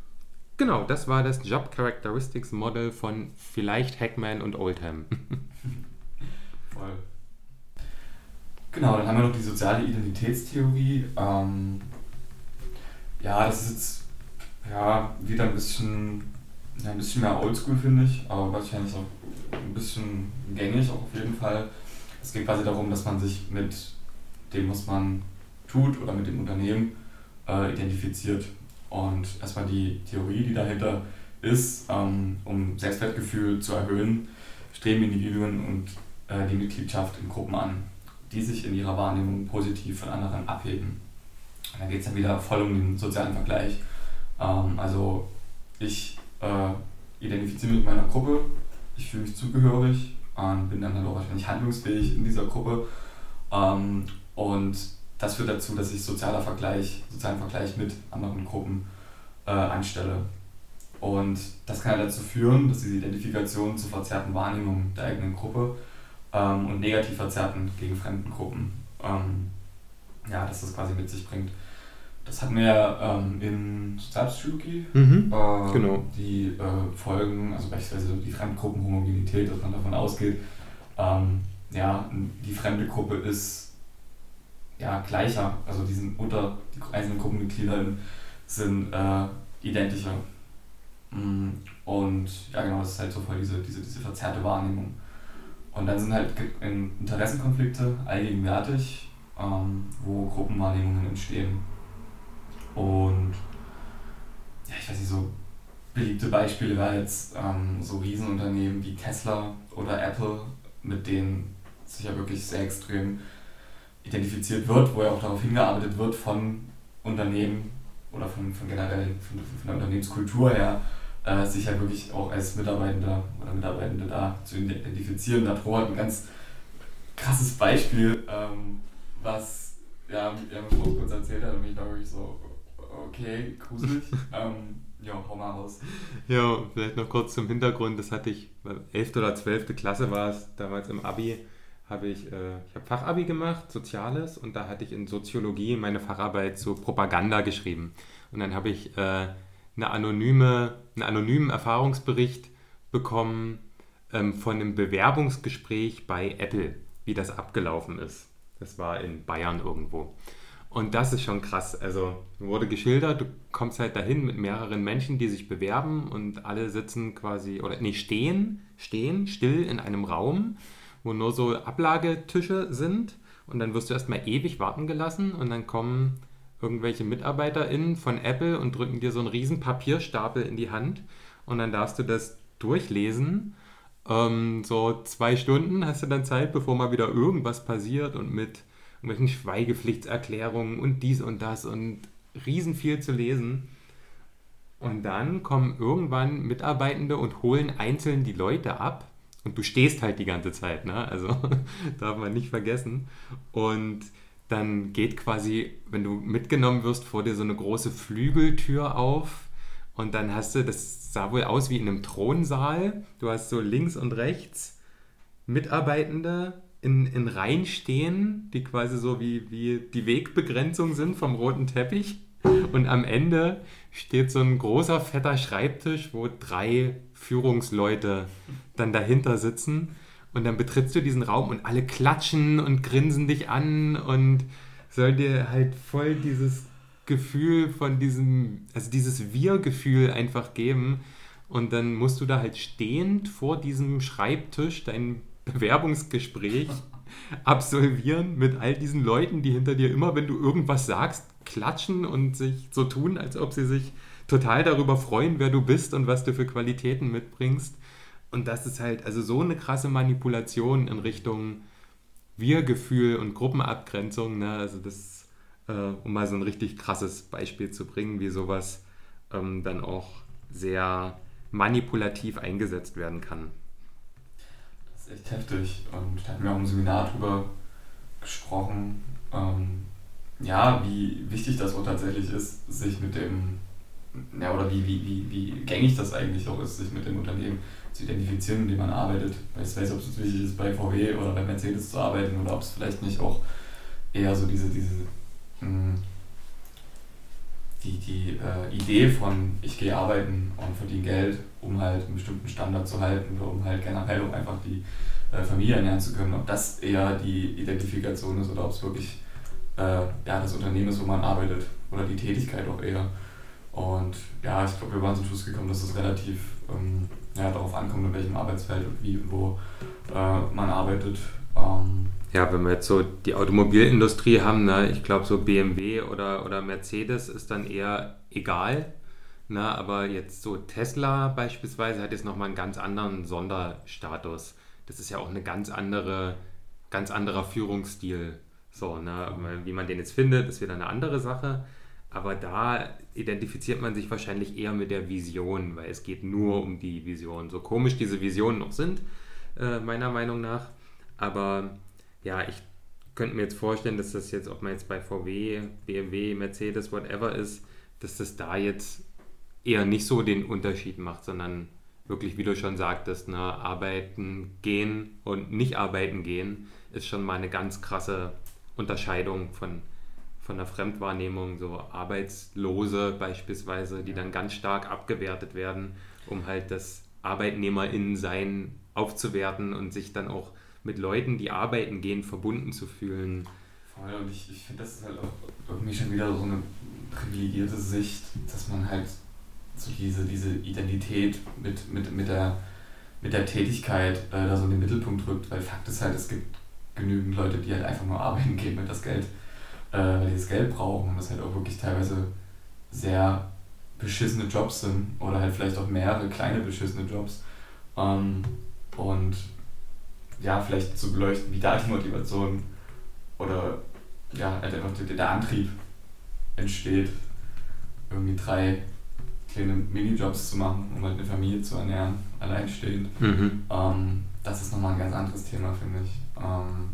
S1: Genau, das war das Job Characteristics Model von vielleicht Hackman und Oldham.
S2: Voll. Genau, dann haben wir noch die soziale Identitätstheorie. Ähm, ja, das ist jetzt ja, wieder ein bisschen, ein bisschen mehr oldschool, finde ich, aber wahrscheinlich auch ein bisschen gängig auch auf jeden Fall. Es geht quasi darum, dass man sich mit dem, was man tut oder mit dem Unternehmen äh, identifiziert. Und erstmal die Theorie, die dahinter ist, ähm, um Selbstwertgefühl zu erhöhen, streben Individuen und äh, die Mitgliedschaft in Gruppen an die sich in ihrer Wahrnehmung positiv von anderen abheben. Und dann geht es dann wieder voll um den sozialen Vergleich. Ähm, also ich äh, identifiziere mich mit meiner Gruppe, ich fühle mich zugehörig und bin dann halt auch wahrscheinlich handlungsfähig in dieser Gruppe. Ähm, und das führt dazu, dass ich sozialer Vergleich, sozialen Vergleich mit anderen Gruppen äh, anstelle. Und das kann dazu führen, dass diese Identifikation zu verzerrten Wahrnehmungen der eigenen Gruppe ähm, und negativ verzerrten gegen fremden Gruppen, ähm, ja, dass das quasi mit sich bringt. Das hatten wir ja ähm, in Sozialpsychologie, mhm, äh, genau. die äh, Folgen, also beispielsweise die Fremdgruppenhomogenität, dass man davon ausgeht, ähm, ja, die fremde Gruppe ist ja, gleicher, also die sind unter die einzelnen Gruppenmitglieder sind äh, identischer. Mm, und ja, genau, das ist halt so voll diese, diese, diese verzerrte Wahrnehmung. Und dann sind halt Interessenkonflikte allgegenwärtig, ähm, wo Gruppenwahrnehmungen entstehen. Und ja, ich weiß nicht, so beliebte Beispiele wären jetzt ähm, so Riesenunternehmen wie Tesla oder Apple, mit denen sich ja wirklich sehr extrem identifiziert wird, wo ja auch darauf hingearbeitet wird von Unternehmen oder von, von generell von, von der Unternehmenskultur her, äh, sich ja wirklich auch als Mitarbeitender oder Mitarbeitende da zu identifizieren. Da Pro hat ein ganz krasses Beispiel, ähm, was ja, er mir kurz erzählt hat und ich war wirklich so, okay, gruselig. ähm, ja, hau mal raus.
S1: Ja, vielleicht noch kurz zum Hintergrund. Das hatte ich, 11. oder 12. Klasse war es damals im Abi, habe ich, äh, ich habe Fachabi gemacht, Soziales, und da hatte ich in Soziologie meine Facharbeit zu Propaganda geschrieben. Und dann habe ich äh, eine anonyme, einen anonymen Erfahrungsbericht bekommen ähm, von einem Bewerbungsgespräch bei Apple, wie das abgelaufen ist. Das war in Bayern irgendwo. Und das ist schon krass. Also wurde geschildert, du kommst halt dahin mit mehreren Menschen, die sich bewerben und alle sitzen quasi, oder nee, stehen, stehen still in einem Raum, wo nur so Ablagetische sind. Und dann wirst du erstmal ewig warten gelassen und dann kommen irgendwelche MitarbeiterInnen von Apple und drücken dir so einen riesen Papierstapel in die Hand und dann darfst du das durchlesen. Ähm, so zwei Stunden hast du dann Zeit, bevor mal wieder irgendwas passiert und mit irgendwelchen Schweigepflichtserklärungen und dies und das und riesen viel zu lesen. Und dann kommen irgendwann Mitarbeitende und holen einzeln die Leute ab. Und du stehst halt die ganze Zeit, ne? Also darf man nicht vergessen. Und dann geht quasi, wenn du mitgenommen wirst, vor dir so eine große Flügeltür auf. Und dann hast du, das sah wohl aus wie in einem Thronsaal. Du hast so links und rechts Mitarbeitende in, in Reihen stehen, die quasi so wie, wie die Wegbegrenzung sind vom roten Teppich. Und am Ende steht so ein großer, fetter Schreibtisch, wo drei Führungsleute dann dahinter sitzen. Und dann betrittst du diesen Raum und alle klatschen und grinsen dich an und soll dir halt voll dieses Gefühl von diesem, also dieses Wir-Gefühl einfach geben. Und dann musst du da halt stehend vor diesem Schreibtisch dein Bewerbungsgespräch absolvieren mit all diesen Leuten, die hinter dir immer, wenn du irgendwas sagst, klatschen und sich so tun, als ob sie sich total darüber freuen, wer du bist und was du für Qualitäten mitbringst. Und das ist halt also so eine krasse Manipulation in Richtung Wir-Gefühl und Gruppenabgrenzung. Ne? Also das, äh, um mal so ein richtig krasses Beispiel zu bringen, wie sowas ähm, dann auch sehr manipulativ eingesetzt werden kann
S2: echt heftig. Und da hatten wir auch im Seminar drüber gesprochen, ähm, ja, wie wichtig das auch tatsächlich ist, sich mit dem, ja, oder wie, wie, wie, wie gängig das eigentlich auch ist, sich mit dem Unternehmen zu identifizieren, in dem man arbeitet. Ich weiß, ob es wichtig ist, bei VW oder bei Mercedes zu arbeiten oder ob es vielleicht nicht auch eher so diese, diese mh, hm, die, die äh, Idee von ich gehe arbeiten und verdiene Geld, um halt einen bestimmten Standard zu halten oder um halt generell um einfach die äh, Familie ernähren zu können, ob das eher die Identifikation ist oder ob es wirklich äh, ja, das Unternehmen ist, wo man arbeitet oder die Tätigkeit auch eher. Und ja, ich glaube, wir waren zum Schluss gekommen, dass es relativ ähm, ja, darauf ankommt, in welchem Arbeitsfeld und wie und wo äh, man arbeitet. Ähm,
S1: ja, wenn wir jetzt so die Automobilindustrie haben, ne, ich glaube so BMW oder, oder Mercedes ist dann eher egal. Ne, aber jetzt so Tesla beispielsweise hat jetzt nochmal einen ganz anderen Sonderstatus. Das ist ja auch eine ganz andere, ganz anderer Führungsstil. So, ne, wie man den jetzt findet, ist wieder eine andere Sache. Aber da identifiziert man sich wahrscheinlich eher mit der Vision, weil es geht nur um die Vision. So komisch diese Visionen noch sind, äh, meiner Meinung nach. Aber ja, ich könnte mir jetzt vorstellen, dass das jetzt, ob man jetzt bei VW, BMW, Mercedes, whatever ist, dass das da jetzt eher nicht so den Unterschied macht, sondern wirklich, wie du schon sagtest, ne, arbeiten gehen und nicht arbeiten gehen ist schon mal eine ganz krasse Unterscheidung von, von der Fremdwahrnehmung, so Arbeitslose beispielsweise, die dann ganz stark abgewertet werden, um halt das ArbeitnehmerInnen-Sein aufzuwerten und sich dann auch mit Leuten, die arbeiten gehen, verbunden zu fühlen.
S2: Voll, und ich, ich finde, das ist halt auch irgendwie schon wieder so eine privilegierte Sicht, dass man halt so diese, diese Identität mit, mit, mit, der, mit der Tätigkeit äh, da so in den Mittelpunkt rückt, weil Fakt ist halt, es gibt genügend Leute, die halt einfach nur arbeiten gehen mit das Geld, äh, weil die das Geld brauchen und das halt auch wirklich teilweise sehr beschissene Jobs sind oder halt vielleicht auch mehrere kleine beschissene Jobs. Ähm, und ja, vielleicht zu beleuchten, wie da die Motivation oder ja, halt einfach der, der Antrieb entsteht, irgendwie drei kleine Minijobs zu machen, um halt eine Familie zu ernähren, alleinstehend. Mhm. Ähm, das ist nochmal ein ganz anderes Thema, finde ich. Ähm,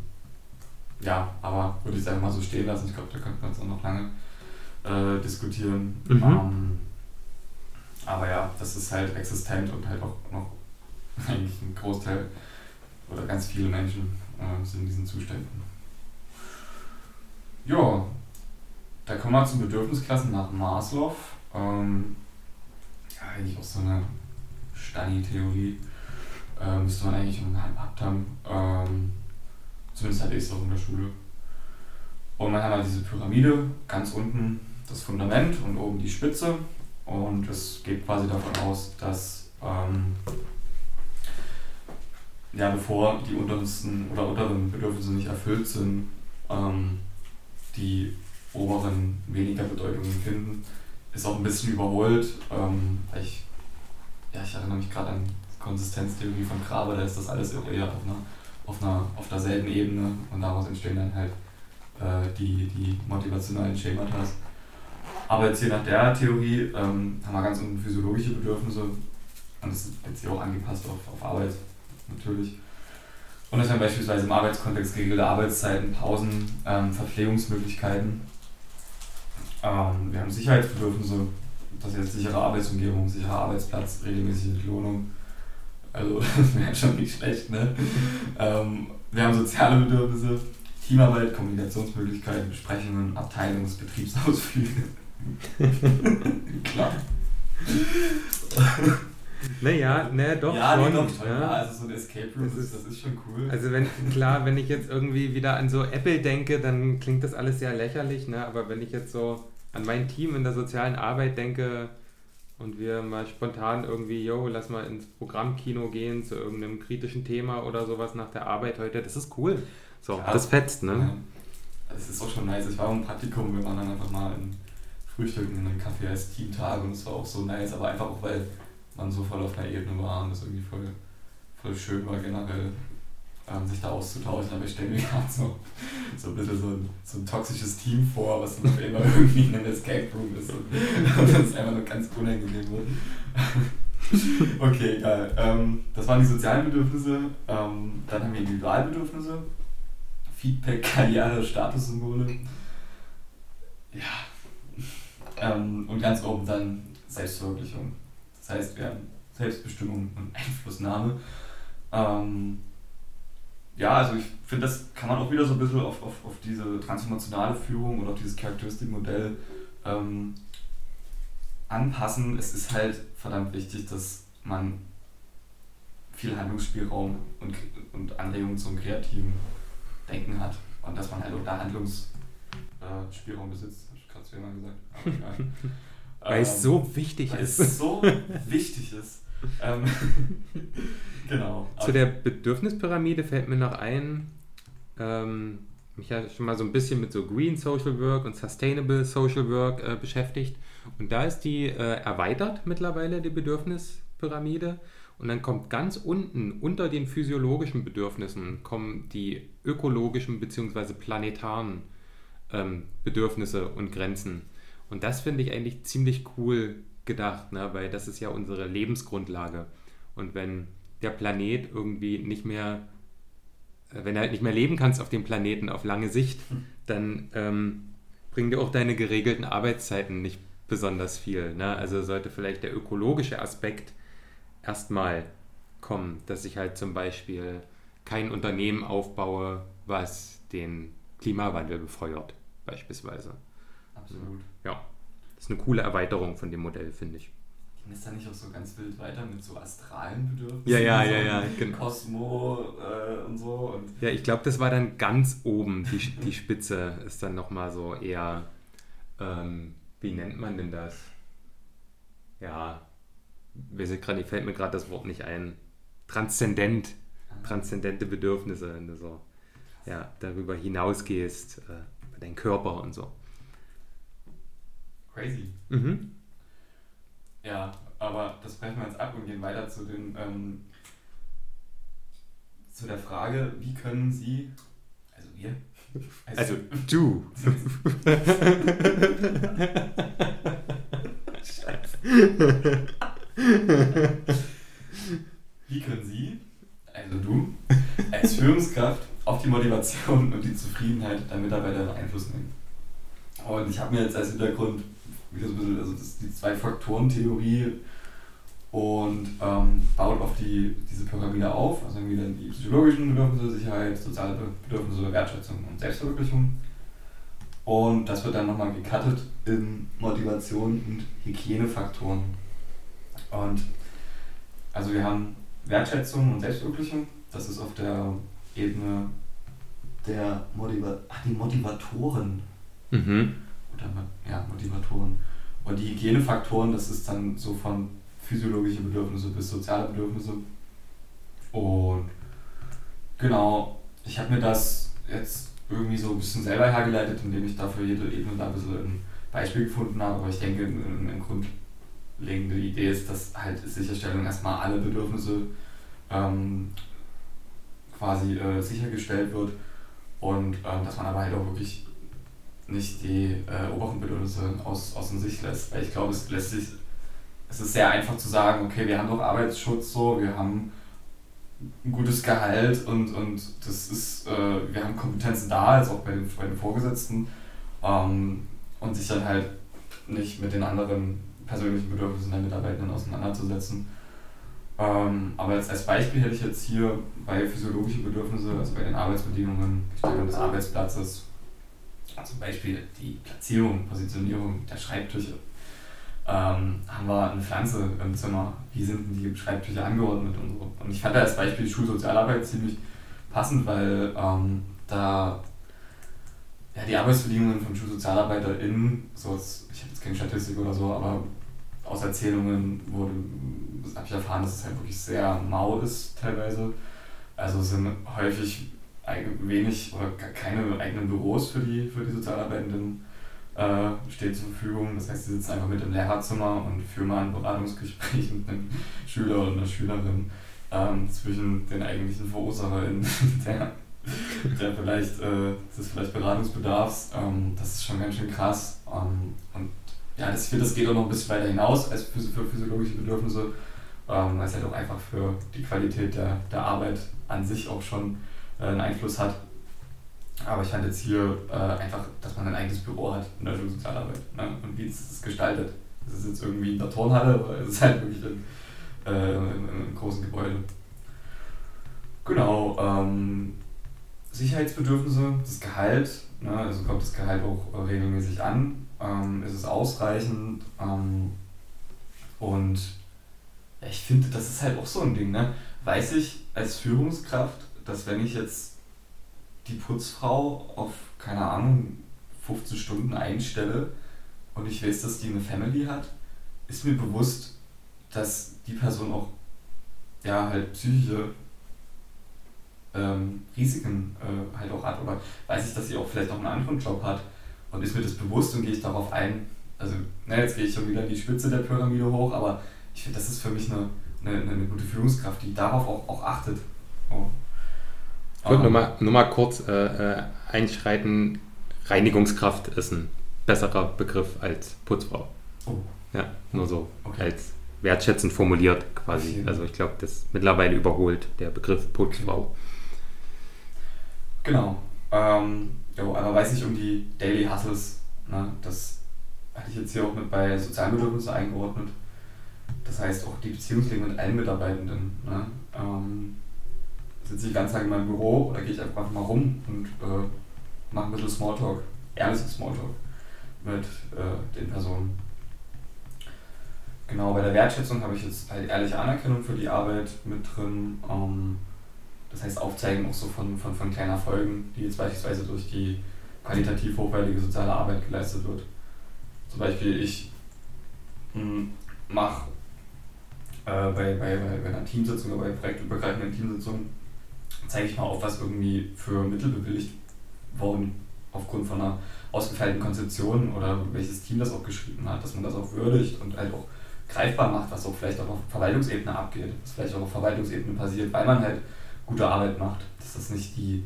S2: ja, aber würde ich es einfach mal so stehen lassen. Ich glaube, da könnten wir uns auch noch lange äh, diskutieren. Mhm. Ähm, aber ja, das ist halt existent und halt auch noch eigentlich ein Großteil oder ganz viele Menschen äh, sind in diesen Zuständen. Ja, da kommen wir zu Bedürfnisklassen nach Maslow. Ähm, ja, eigentlich auch so eine Stani-Theorie. Äh, müsste man eigentlich schon gehabt haben. Ähm, zumindest hatte ich es auch in der Schule. Und man hat halt diese Pyramide, ganz unten das Fundament und oben die Spitze. Und es geht quasi davon aus, dass ähm, ja, bevor die untersten oder unteren Bedürfnisse nicht erfüllt sind, ähm, die oberen weniger Bedeutung finden. Ist auch ein bisschen überholt. Ähm, ich, ja, ich erinnere mich gerade an Konsistenztheorie von Grabe, da ist das alles eher auf einer, auf einer auf derselben Ebene und daraus entstehen dann halt äh, die, die motivationalen Schemata. Aber jetzt hier nach der Theorie ähm, haben wir ganz unten physiologische Bedürfnisse und das ist jetzt hier auch angepasst auf, auf Arbeit natürlich. Und das sind beispielsweise im Arbeitskontext geregelte Arbeitszeiten, Pausen, ähm, Verpflegungsmöglichkeiten. Ähm, wir haben Sicherheitsbedürfnisse, das heißt sichere Arbeitsumgebung, sicherer Arbeitsplatz, regelmäßige Entlohnung. Also das wäre schon nicht schlecht. Ne? Ähm, wir haben soziale Bedürfnisse, Teamarbeit, Kommunikationsmöglichkeiten, Besprechungen, Abteilungs-, Betriebsausflüge. Klar.
S1: Naja, ne, doch ja, schon. Nee, doch,
S2: schon. Ja. also so ein Escape Room, das ist, das ist schon cool.
S1: Also wenn, klar, wenn ich jetzt irgendwie wieder an so Apple denke, dann klingt das alles sehr lächerlich, ne? aber wenn ich jetzt so an mein Team in der sozialen Arbeit denke und wir mal spontan irgendwie, yo, lass mal ins Programmkino gehen zu irgendeinem kritischen Thema oder sowas nach der Arbeit heute, das ist cool. So, ja, das fetzt, ne? Ja.
S2: Das ist auch schon nice. Ich war im Praktikum, wir waren dann einfach mal in Frühstücken in einem Café als Teamtag und es war auch so nice, aber einfach auch, weil man so voll auf einer Ebene war und das irgendwie voll, voll schön war generell, ähm, sich da auszutauschen. Aber ich stelle mir gerade so, so ein bisschen so ein, so ein toxisches Team vor, was dann auf immer irgendwie in einem Escape Room ist und, und das einfach nur ganz unangenehm wird. okay, egal. Ähm, das waren die sozialen Bedürfnisse. Ähm, dann haben wir Individualbedürfnisse. Feedback, Karriere, Statussymbole. Ja. Ähm, und ganz oben dann Selbstverwirklichung. Das heißt, wir haben Selbstbestimmung und Einflussnahme. Ähm, ja, also ich finde, das kann man auch wieder so ein bisschen auf, auf, auf diese transformationale Führung oder auf dieses Characteristic-Modell ähm, anpassen. Es ist halt verdammt wichtig, dass man viel Handlungsspielraum und, und Anregungen zum kreativen Denken hat und dass man halt auch da Handlungsspielraum äh, besitzt. Habe ich gerade zweimal gesagt. Aber egal.
S1: Weil es so ähm, wichtig
S2: weil
S1: ist.
S2: Es so wichtig ist. Ähm, genau.
S1: Zu der Bedürfnispyramide fällt mir noch ein, ähm, mich ja schon mal so ein bisschen mit so Green Social Work und Sustainable Social Work äh, beschäftigt. Und da ist die äh, erweitert mittlerweile, die Bedürfnispyramide. Und dann kommt ganz unten, unter den physiologischen Bedürfnissen, kommen die ökologischen bzw. planetaren ähm, Bedürfnisse und Grenzen. Und das finde ich eigentlich ziemlich cool gedacht, ne? weil das ist ja unsere Lebensgrundlage. Und wenn der Planet irgendwie nicht mehr, äh, wenn du halt nicht mehr leben kannst auf dem Planeten auf lange Sicht, hm. dann ähm, bringen dir auch deine geregelten Arbeitszeiten nicht besonders viel. Ne? Also sollte vielleicht der ökologische Aspekt erstmal kommen, dass ich halt zum Beispiel kein Unternehmen aufbaue, was den Klimawandel befeuert, beispielsweise.
S2: Absolut.
S1: Ja, ist eine coole Erweiterung von dem Modell, finde ich.
S2: Ging es da nicht auch so ganz wild weiter mit so astralen Bedürfnissen?
S1: Ja, ja, ja, ja, genau.
S2: Cosmo äh, und so. Und
S1: Ja, ich glaube, das war dann ganz oben. Die, die Spitze ist dann nochmal so eher, ähm, wie nennt man denn das? Ja, grad fällt mir gerade das Wort nicht ein. Transzendent. Transzendente Bedürfnisse, wenn du so ja, darüber hinausgehst, äh, über deinen Körper und so.
S2: Crazy.
S1: Mhm.
S2: Ja, aber das brechen wir jetzt ab und gehen weiter zu den ähm, zu der Frage, wie können Sie, also wir,
S1: Also du.
S2: wie können Sie, also du, als Führungskraft auf die Motivation und die Zufriedenheit der Mitarbeiter Einfluss nehmen? Und ich habe mir jetzt als Hintergrund wieder so ein bisschen, also das ist die Zwei-Faktoren-Theorie und ähm, baut auf die, diese Pyramide auf, also irgendwie dann die psychologischen Bedürfnisse, Sicherheit, soziale Bedürfnisse, Wertschätzung und Selbstverwirklichung. Und das wird dann nochmal gecuttet in Motivation und Hygienefaktoren. Und also wir haben Wertschätzung und Selbstverwirklichung, das ist auf der Ebene der Motiva Ach, die Motivatoren
S1: Mhm.
S2: Oder ja, Motivatoren. Und die Hygienefaktoren, das ist dann so von physiologische Bedürfnisse bis soziale Bedürfnisse. Und genau, ich habe mir das jetzt irgendwie so ein bisschen selber hergeleitet, indem ich dafür jede Ebene da ein bisschen ein Beispiel gefunden habe. Aber ich denke, eine grundlegende Idee ist, dass halt Sicherstellung erstmal alle Bedürfnisse ähm, quasi äh, sichergestellt wird und ähm, dass man aber halt auch wirklich nicht die äh, oberen Bedürfnisse aus, außen Sicht lässt. Weil ich glaube, es lässt sich, es ist sehr einfach zu sagen, okay, wir haben doch Arbeitsschutz so, wir haben ein gutes Gehalt und, und das ist, äh, wir haben Kompetenzen da, jetzt auch bei den, bei den Vorgesetzten, ähm, und sich dann halt nicht mit den anderen persönlichen Bedürfnissen der Mitarbeitenden auseinanderzusetzen. Ähm, aber jetzt als Beispiel hätte ich jetzt hier bei physiologischen Bedürfnissen, also bei den Arbeitsbedingungen, Gestaltung des Arbeitsplatzes, zum Beispiel die Platzierung, Positionierung der Schreibtische. Ähm, haben wir eine Pflanze im Zimmer? Wie sind denn die Schreibtische angeordnet und so? Und ich fand da als Beispiel Schulsozialarbeit ziemlich passend, weil ähm, da ja, die Arbeitsbedingungen von SchulsozialarbeiterInnen, so ich habe jetzt keine Statistik oder so, aber aus Erzählungen wurde, habe ich erfahren, dass es halt wirklich sehr mau ist teilweise. Also sind häufig wenig oder keine eigenen Büros für die, für die Sozialarbeitenden äh, stehen zur Verfügung. Das heißt, sie sitzen einfach mit im Lehrerzimmer und führen mal ein Beratungsgespräch mit einem Schüler oder einer Schülerin ähm, zwischen den eigentlichen VerurscherInnen der, der vielleicht, äh, des vielleicht Beratungsbedarfs. Ähm, das ist schon ganz schön krass. Ähm, und ja, das, das geht auch noch ein bisschen weiter hinaus als für, für physiologische Bedürfnisse, ähm, weil es halt auch einfach für die Qualität der, der Arbeit an sich auch schon einen Einfluss hat. Aber ich fand jetzt hier äh, einfach, dass man ein eigenes Büro hat in der Schulsozialarbeit. Ne? Und wie ist es gestaltet? Es ist jetzt irgendwie in der Turnhalle, aber es ist halt wirklich in, äh, im, im, großen Gebäude. Genau. Ähm, Sicherheitsbedürfnisse, das Gehalt, ne? also kommt das Gehalt auch äh, regelmäßig an, ähm, ist es ausreichend ähm, und ich finde, das ist halt auch so ein Ding, ne? weiß ich als Führungskraft, dass wenn ich jetzt die Putzfrau auf, keine Ahnung, 15 Stunden einstelle und ich weiß, dass die eine Family hat, ist mir bewusst, dass die Person auch ja halt psychische ähm, Risiken äh, halt auch hat oder weiß ich, dass sie auch vielleicht noch einen anderen Job hat und ist mir das bewusst und gehe ich darauf ein. Also, na, jetzt gehe ich schon wieder in die Spitze der Pyramide hoch, aber ich finde, das ist für mich eine, eine, eine gute Führungskraft, die darauf auch, auch achtet. Oh.
S1: Ich würde nochmal noch mal kurz äh, äh, einschreiten. Reinigungskraft ist ein besserer Begriff als Putzfrau.
S2: Oh.
S1: Ja, nur so
S2: Okay.
S1: als wertschätzend formuliert quasi.
S2: Okay.
S1: Also ich glaube, das mittlerweile überholt der Begriff Putzfrau.
S2: Genau. Ähm, jo, aber weiß ich um die Daily Hustles, ne, das hatte ich ich jetzt hier auch mit bei Sozialbedürfnissen eingeordnet. Das heißt auch die Beziehungsleben mit allen Mitarbeitenden. Ne? Ähm, sitze ich ganz Tag in meinem Büro oder gehe ich einfach mal rum und äh, mache ein bisschen Smalltalk, ehrliches Smalltalk mit äh, den Personen. Genau, bei der Wertschätzung habe ich jetzt halt ehrliche Anerkennung für die Arbeit mit drin. Ähm, das heißt Aufzeigen auch so von, von, von kleinen Erfolgen, die jetzt beispielsweise durch die qualitativ hochwertige soziale Arbeit geleistet wird. Zum Beispiel ich hm, mache äh, bei, bei, bei einer Teamsitzung oder bei projektübergreifenden Teamsitzungen, zeige ich mal auf, was irgendwie für Mittel bewilligt wurden aufgrund von einer ausgefeilten Konzeption oder welches Team das auch geschrieben hat, dass man das auch würdigt und halt auch greifbar macht, was auch vielleicht auch auf Verwaltungsebene abgeht, was vielleicht auch auf Verwaltungsebene passiert, weil man halt gute Arbeit macht, dass das nicht die,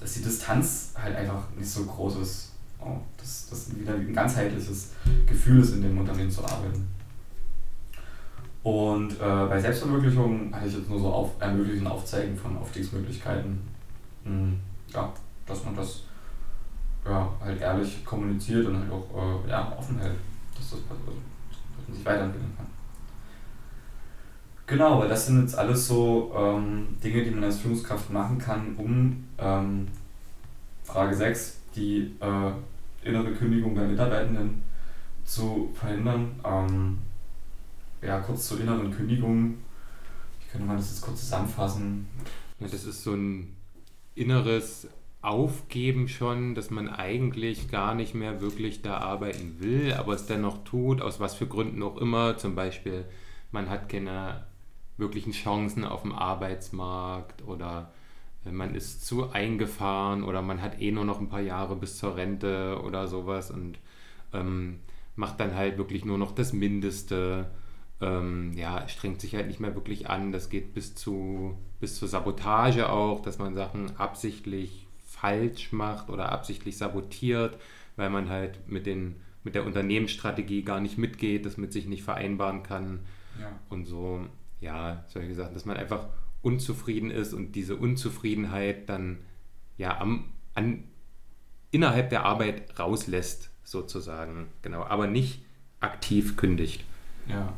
S2: dass die Distanz halt einfach nicht so groß ist, oh, dass das wieder ein ganzheitliches Gefühl ist, in dem Unternehmen zu arbeiten. Und äh, bei Selbstverwirklichung hatte ich jetzt nur so auf, ermöglichen Aufzeigen von Aufstiegsmöglichkeiten. Hm, ja, dass man das ja, halt ehrlich kommuniziert und halt auch äh, ja, offen hält, dass, das, dass man sich weiterentwickeln kann. Genau, weil das sind jetzt alles so ähm, Dinge, die man als Führungskraft machen kann, um ähm, Frage 6, die äh, innere Kündigung bei Mitarbeitenden zu verhindern. Ähm, ja, kurz zur inneren Kündigung. Ich könnte mal das jetzt kurz zusammenfassen.
S1: Ja, das ist so ein inneres Aufgeben schon, dass man eigentlich gar nicht mehr wirklich da arbeiten will, aber es dennoch tut, aus was für Gründen auch immer. Zum Beispiel, man hat keine wirklichen Chancen auf dem Arbeitsmarkt oder man ist zu eingefahren oder man hat eh nur noch ein paar Jahre bis zur Rente oder sowas und ähm, macht dann halt wirklich nur noch das Mindeste ähm, ja, strengt sich halt nicht mehr wirklich an. Das geht bis zu bis zur Sabotage auch, dass man Sachen absichtlich falsch macht oder absichtlich sabotiert, weil man halt mit, den, mit der Unternehmensstrategie gar nicht mitgeht, das mit sich nicht vereinbaren kann. Ja. Und so, ja, solche Sachen, dass man einfach unzufrieden ist und diese Unzufriedenheit dann ja am, an, innerhalb der Arbeit rauslässt, sozusagen. Genau, aber nicht aktiv kündigt.
S2: Ja.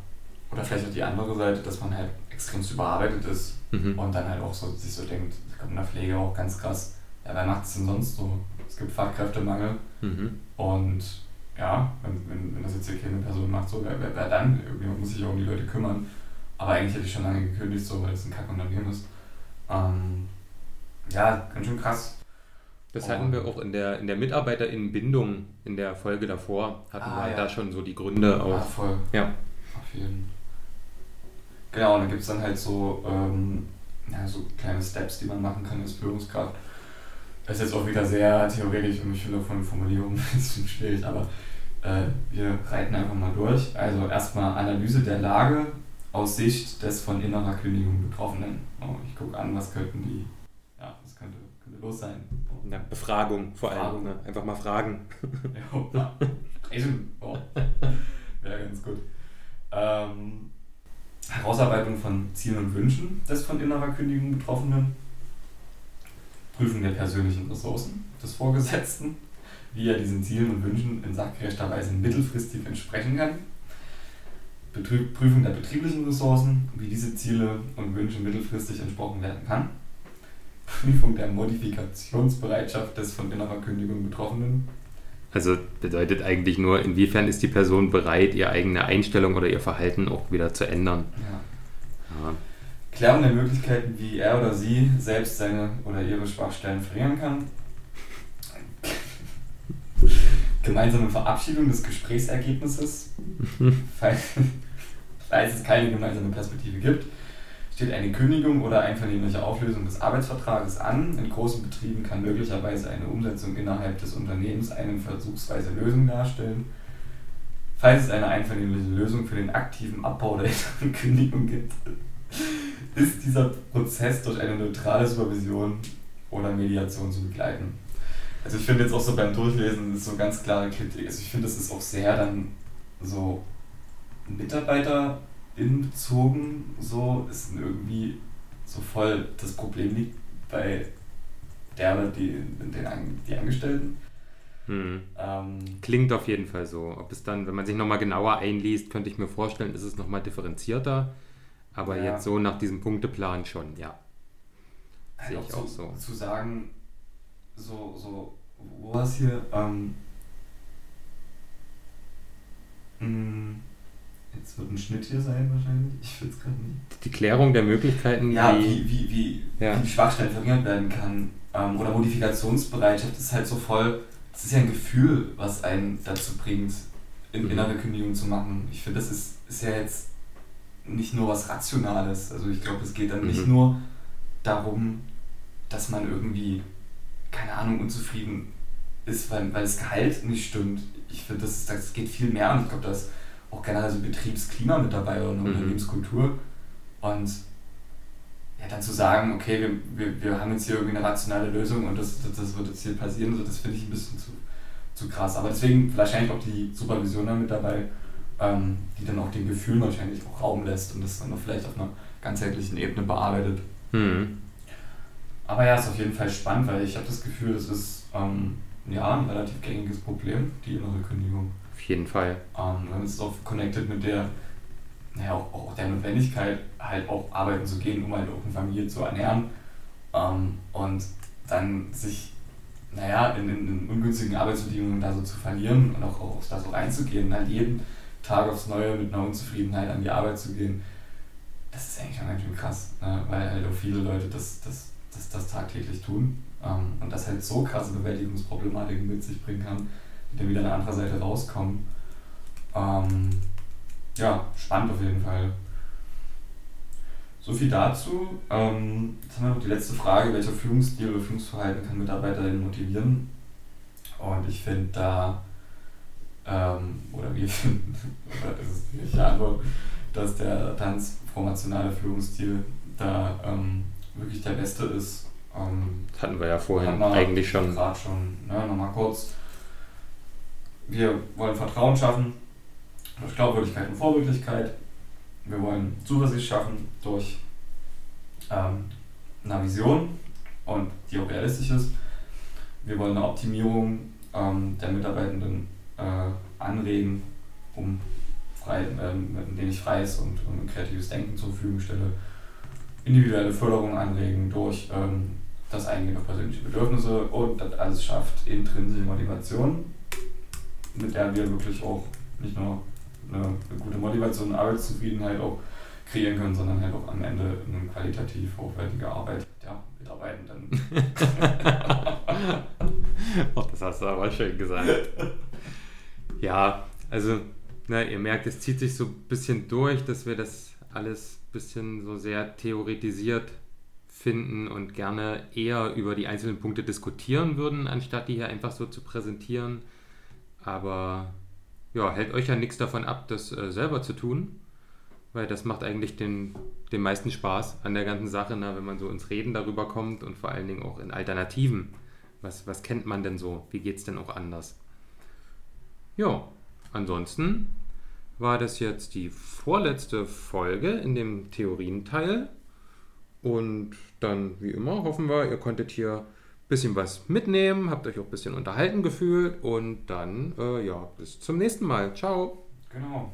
S2: Oder vielleicht auch die andere Seite, dass man halt extrem überarbeitet ist mhm. und dann halt auch so sich so denkt, das kommt in der Pflege auch ganz krass, ja, wer macht es denn sonst so? Es gibt Fachkräftemangel mhm. und ja, wenn, wenn, wenn das jetzt hier keine Person macht, so, wer, wer, wer dann? Irgendjemand muss sich auch um die Leute kümmern. Aber eigentlich hätte ich schon lange gekündigt, so, weil es ein Kackunternehmen ist. Ähm, ja, ganz schön krass.
S1: Das hatten wir auch in der, in der Mitarbeiterinnenbindung in der Folge davor, hatten ah, wir ja. da schon so die Gründe auch. Ah,
S2: voll. Ja. Auf jeden Fall. Genau, und dann gibt es dann halt so, ähm, ja, so kleine Steps, die man machen kann als Führungskraft. Das ist jetzt auch wieder sehr theoretisch und ich finde von Formulierungen ein bisschen schwierig, aber äh, wir reiten einfach mal durch. Also erstmal Analyse der Lage aus Sicht des von innerer Kündigung Betroffenen. Oh, ich gucke an, was könnten die, ja, was könnte, könnte los sein.
S1: Oh. Ja, Befragung vor allem, ne? einfach mal fragen. ja,
S2: oh. Wäre ganz gut. Ähm, Herausarbeitung von Zielen und Wünschen des von innerer Kündigung Betroffenen, Prüfung der persönlichen Ressourcen des Vorgesetzten, wie er diesen Zielen und Wünschen in sachgerechter Weise mittelfristig entsprechen kann, Prüfung der betrieblichen Ressourcen, wie diese Ziele und Wünsche mittelfristig entsprochen werden kann, Prüfung der Modifikationsbereitschaft des von innerer Kündigung Betroffenen,
S1: also bedeutet eigentlich nur, inwiefern ist die Person bereit, ihre eigene Einstellung oder ihr Verhalten auch wieder zu ändern. Ja.
S2: Ja. Klärung der Möglichkeiten, wie er oder sie selbst seine oder ihre Schwachstellen verringern kann. Gemeinsame Verabschiedung des Gesprächsergebnisses, falls, falls es keine gemeinsame Perspektive gibt steht eine Kündigung oder einvernehmliche Auflösung des Arbeitsvertrages an. In großen Betrieben kann möglicherweise eine Umsetzung innerhalb des Unternehmens eine versuchsweise Lösung darstellen. Falls es eine einvernehmliche Lösung für den aktiven Abbau der Kündigung gibt, ist dieser Prozess durch eine neutrale Supervision oder Mediation zu begleiten. Also ich finde jetzt auch so beim Durchlesen ist so ganz klare Kritik. Also ich finde, das ist auch sehr dann so Mitarbeiter bezogen so ist irgendwie so voll das Problem liegt bei der oder die, den, die Angestellten.
S1: Hm. Ähm, Klingt auf jeden Fall so. Ob es dann, wenn man sich nochmal genauer einliest, könnte ich mir vorstellen, ist es nochmal differenzierter. Aber ja. jetzt so nach diesem Punkteplan schon, ja.
S2: Halt Sehe ich auch, auch so. Zu sagen, so, so, wo war es hier? Ähm, mh, hm, Jetzt wird ein Schnitt hier sein wahrscheinlich. Ich will es gerade nicht.
S1: Die Klärung der Möglichkeiten.
S2: Ja, wie, wie, wie, wie, ja. wie die Schwachstellen verringert werden kann. Ähm, oder Modifikationsbereitschaft ist halt so voll. Das ist ja ein Gefühl, was einen dazu bringt, in mhm. innere Kündigung zu machen. Ich finde, das ist, ist ja jetzt nicht nur was Rationales. Also ich glaube, es geht dann mhm. nicht nur darum, dass man irgendwie, keine Ahnung, unzufrieden ist, weil, weil das Gehalt nicht stimmt. Ich finde, das, das geht viel mehr und ich glaube, dass auch generell so Betriebsklima mit dabei und mhm. Unternehmenskultur. Und ja, dann zu sagen, okay, wir, wir, wir haben jetzt hier irgendwie eine rationale Lösung und das, das, das wird jetzt hier passieren, so, das finde ich ein bisschen zu, zu krass. Aber deswegen wahrscheinlich auch die Supervision da mit dabei, ähm, die dann auch den Gefühlen wahrscheinlich auch Raum lässt und das dann auch vielleicht auf einer ganzheitlichen Ebene bearbeitet. Mhm. Aber ja, ist auf jeden Fall spannend, weil ich habe das Gefühl, das ist ähm, ja ein relativ gängiges Problem, die innere Kündigung.
S1: Auf jeden Fall.
S2: Ähm, dann ist es auch connected mit der, naja, auch, auch der Notwendigkeit, halt auch arbeiten zu gehen, um halt auch eine Familie zu ernähren. Ähm, und dann sich, naja, in, in, in, ungünstigen Arbeitsbedingungen da so zu verlieren und auch, auch da so reinzugehen, halt jeden Tag aufs Neue mit einer Unzufriedenheit an die Arbeit zu gehen, das ist eigentlich schon ganz schön krass, ne? weil halt auch viele Leute das, das, das, das tagtäglich tun ähm, und das halt so krasse Bewältigungsproblematiken mit sich bringen kann, dann wieder an der anderen Seite rauskommen. Ähm, ja, spannend auf jeden Fall. So viel dazu. Ähm, jetzt haben wir noch die letzte Frage, welcher Führungsstil oder Führungsverhalten kann Mitarbeiter motivieren? Und ich finde da, ähm, oder wir finden, oder ist es nicht die Antwort, dass der transformationale Führungsstil da ähm, wirklich der beste ist.
S1: Ähm, hatten wir ja vorhin eigentlich schon.
S2: Gerade schon, ne, nochmal kurz wir wollen Vertrauen schaffen durch Glaubwürdigkeit und Vorbildlichkeit. Wir wollen Zuversicht schaffen durch ähm, eine Vision und die auch realistisch ist. Wir wollen eine Optimierung ähm, der Mitarbeitenden äh, anregen, um frei, äh, indem ich freies und, und kreatives Denken zur Verfügung stelle. Individuelle Förderung anregen durch ähm, das Eingehen auf persönliche Bedürfnisse und das alles schafft intrinsische Motivation mit der wir wirklich auch nicht nur eine, eine gute Motivation und Arbeitszufriedenheit auch kreieren können, sondern halt auch am Ende eine qualitativ hochwertige Arbeit der Mitarbeitenden.
S1: oh, das hast du aber schön gesagt. Ja, also na, ihr merkt, es zieht sich so ein bisschen durch, dass wir das alles ein bisschen so sehr theoretisiert finden und gerne eher über die einzelnen Punkte diskutieren würden, anstatt die hier einfach so zu präsentieren. Aber ja, hält euch ja nichts davon ab, das äh, selber zu tun, weil das macht eigentlich den, den meisten Spaß an der ganzen Sache, ne, wenn man so ins Reden darüber kommt und vor allen Dingen auch in Alternativen. Was, was kennt man denn so? Wie geht es denn auch anders? Ja, ansonsten war das jetzt die vorletzte Folge in dem Theorienteil. Und dann, wie immer, hoffen wir, ihr konntet hier bisschen was mitnehmen, habt euch auch ein bisschen unterhalten gefühlt und dann, äh, ja, bis zum nächsten Mal. Ciao.
S2: Genau.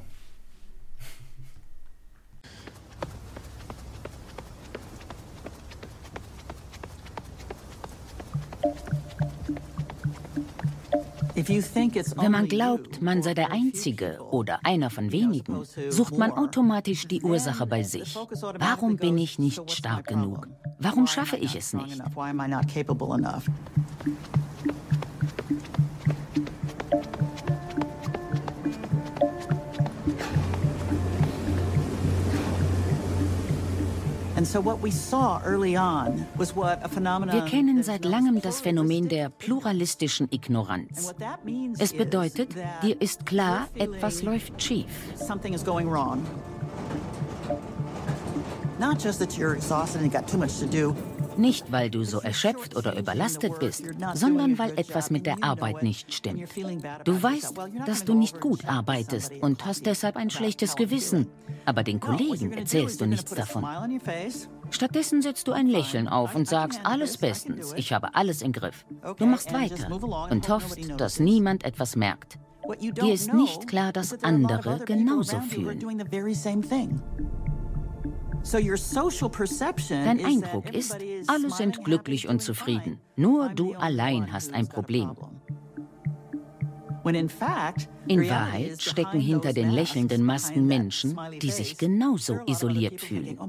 S3: Wenn man glaubt, man sei der Einzige oder einer von wenigen, sucht man automatisch die Ursache bei sich. Warum bin ich nicht stark genug? Warum schaffe ich es nicht? Wir kennen seit langem das Phänomen der pluralistischen Ignoranz. Es bedeutet, dir ist klar, etwas läuft schief. Not just that you're exhausted and got too much to do, Nicht, weil du so erschöpft oder überlastet bist, sondern weil etwas mit der Arbeit nicht stimmt. Du weißt, dass du nicht gut arbeitest und hast deshalb ein schlechtes Gewissen. Aber den Kollegen erzählst du nichts davon. Stattdessen setzt du ein Lächeln auf und sagst, alles bestens, ich habe alles im Griff. Du machst weiter und hoffst, dass niemand etwas merkt. Dir ist nicht klar, dass andere genauso fühlen. Dein Eindruck ist, alle sind glücklich und zufrieden. Nur du allein hast ein Problem. In Wahrheit stecken hinter den lächelnden Masken Menschen, die sich genauso isoliert fühlen. Oh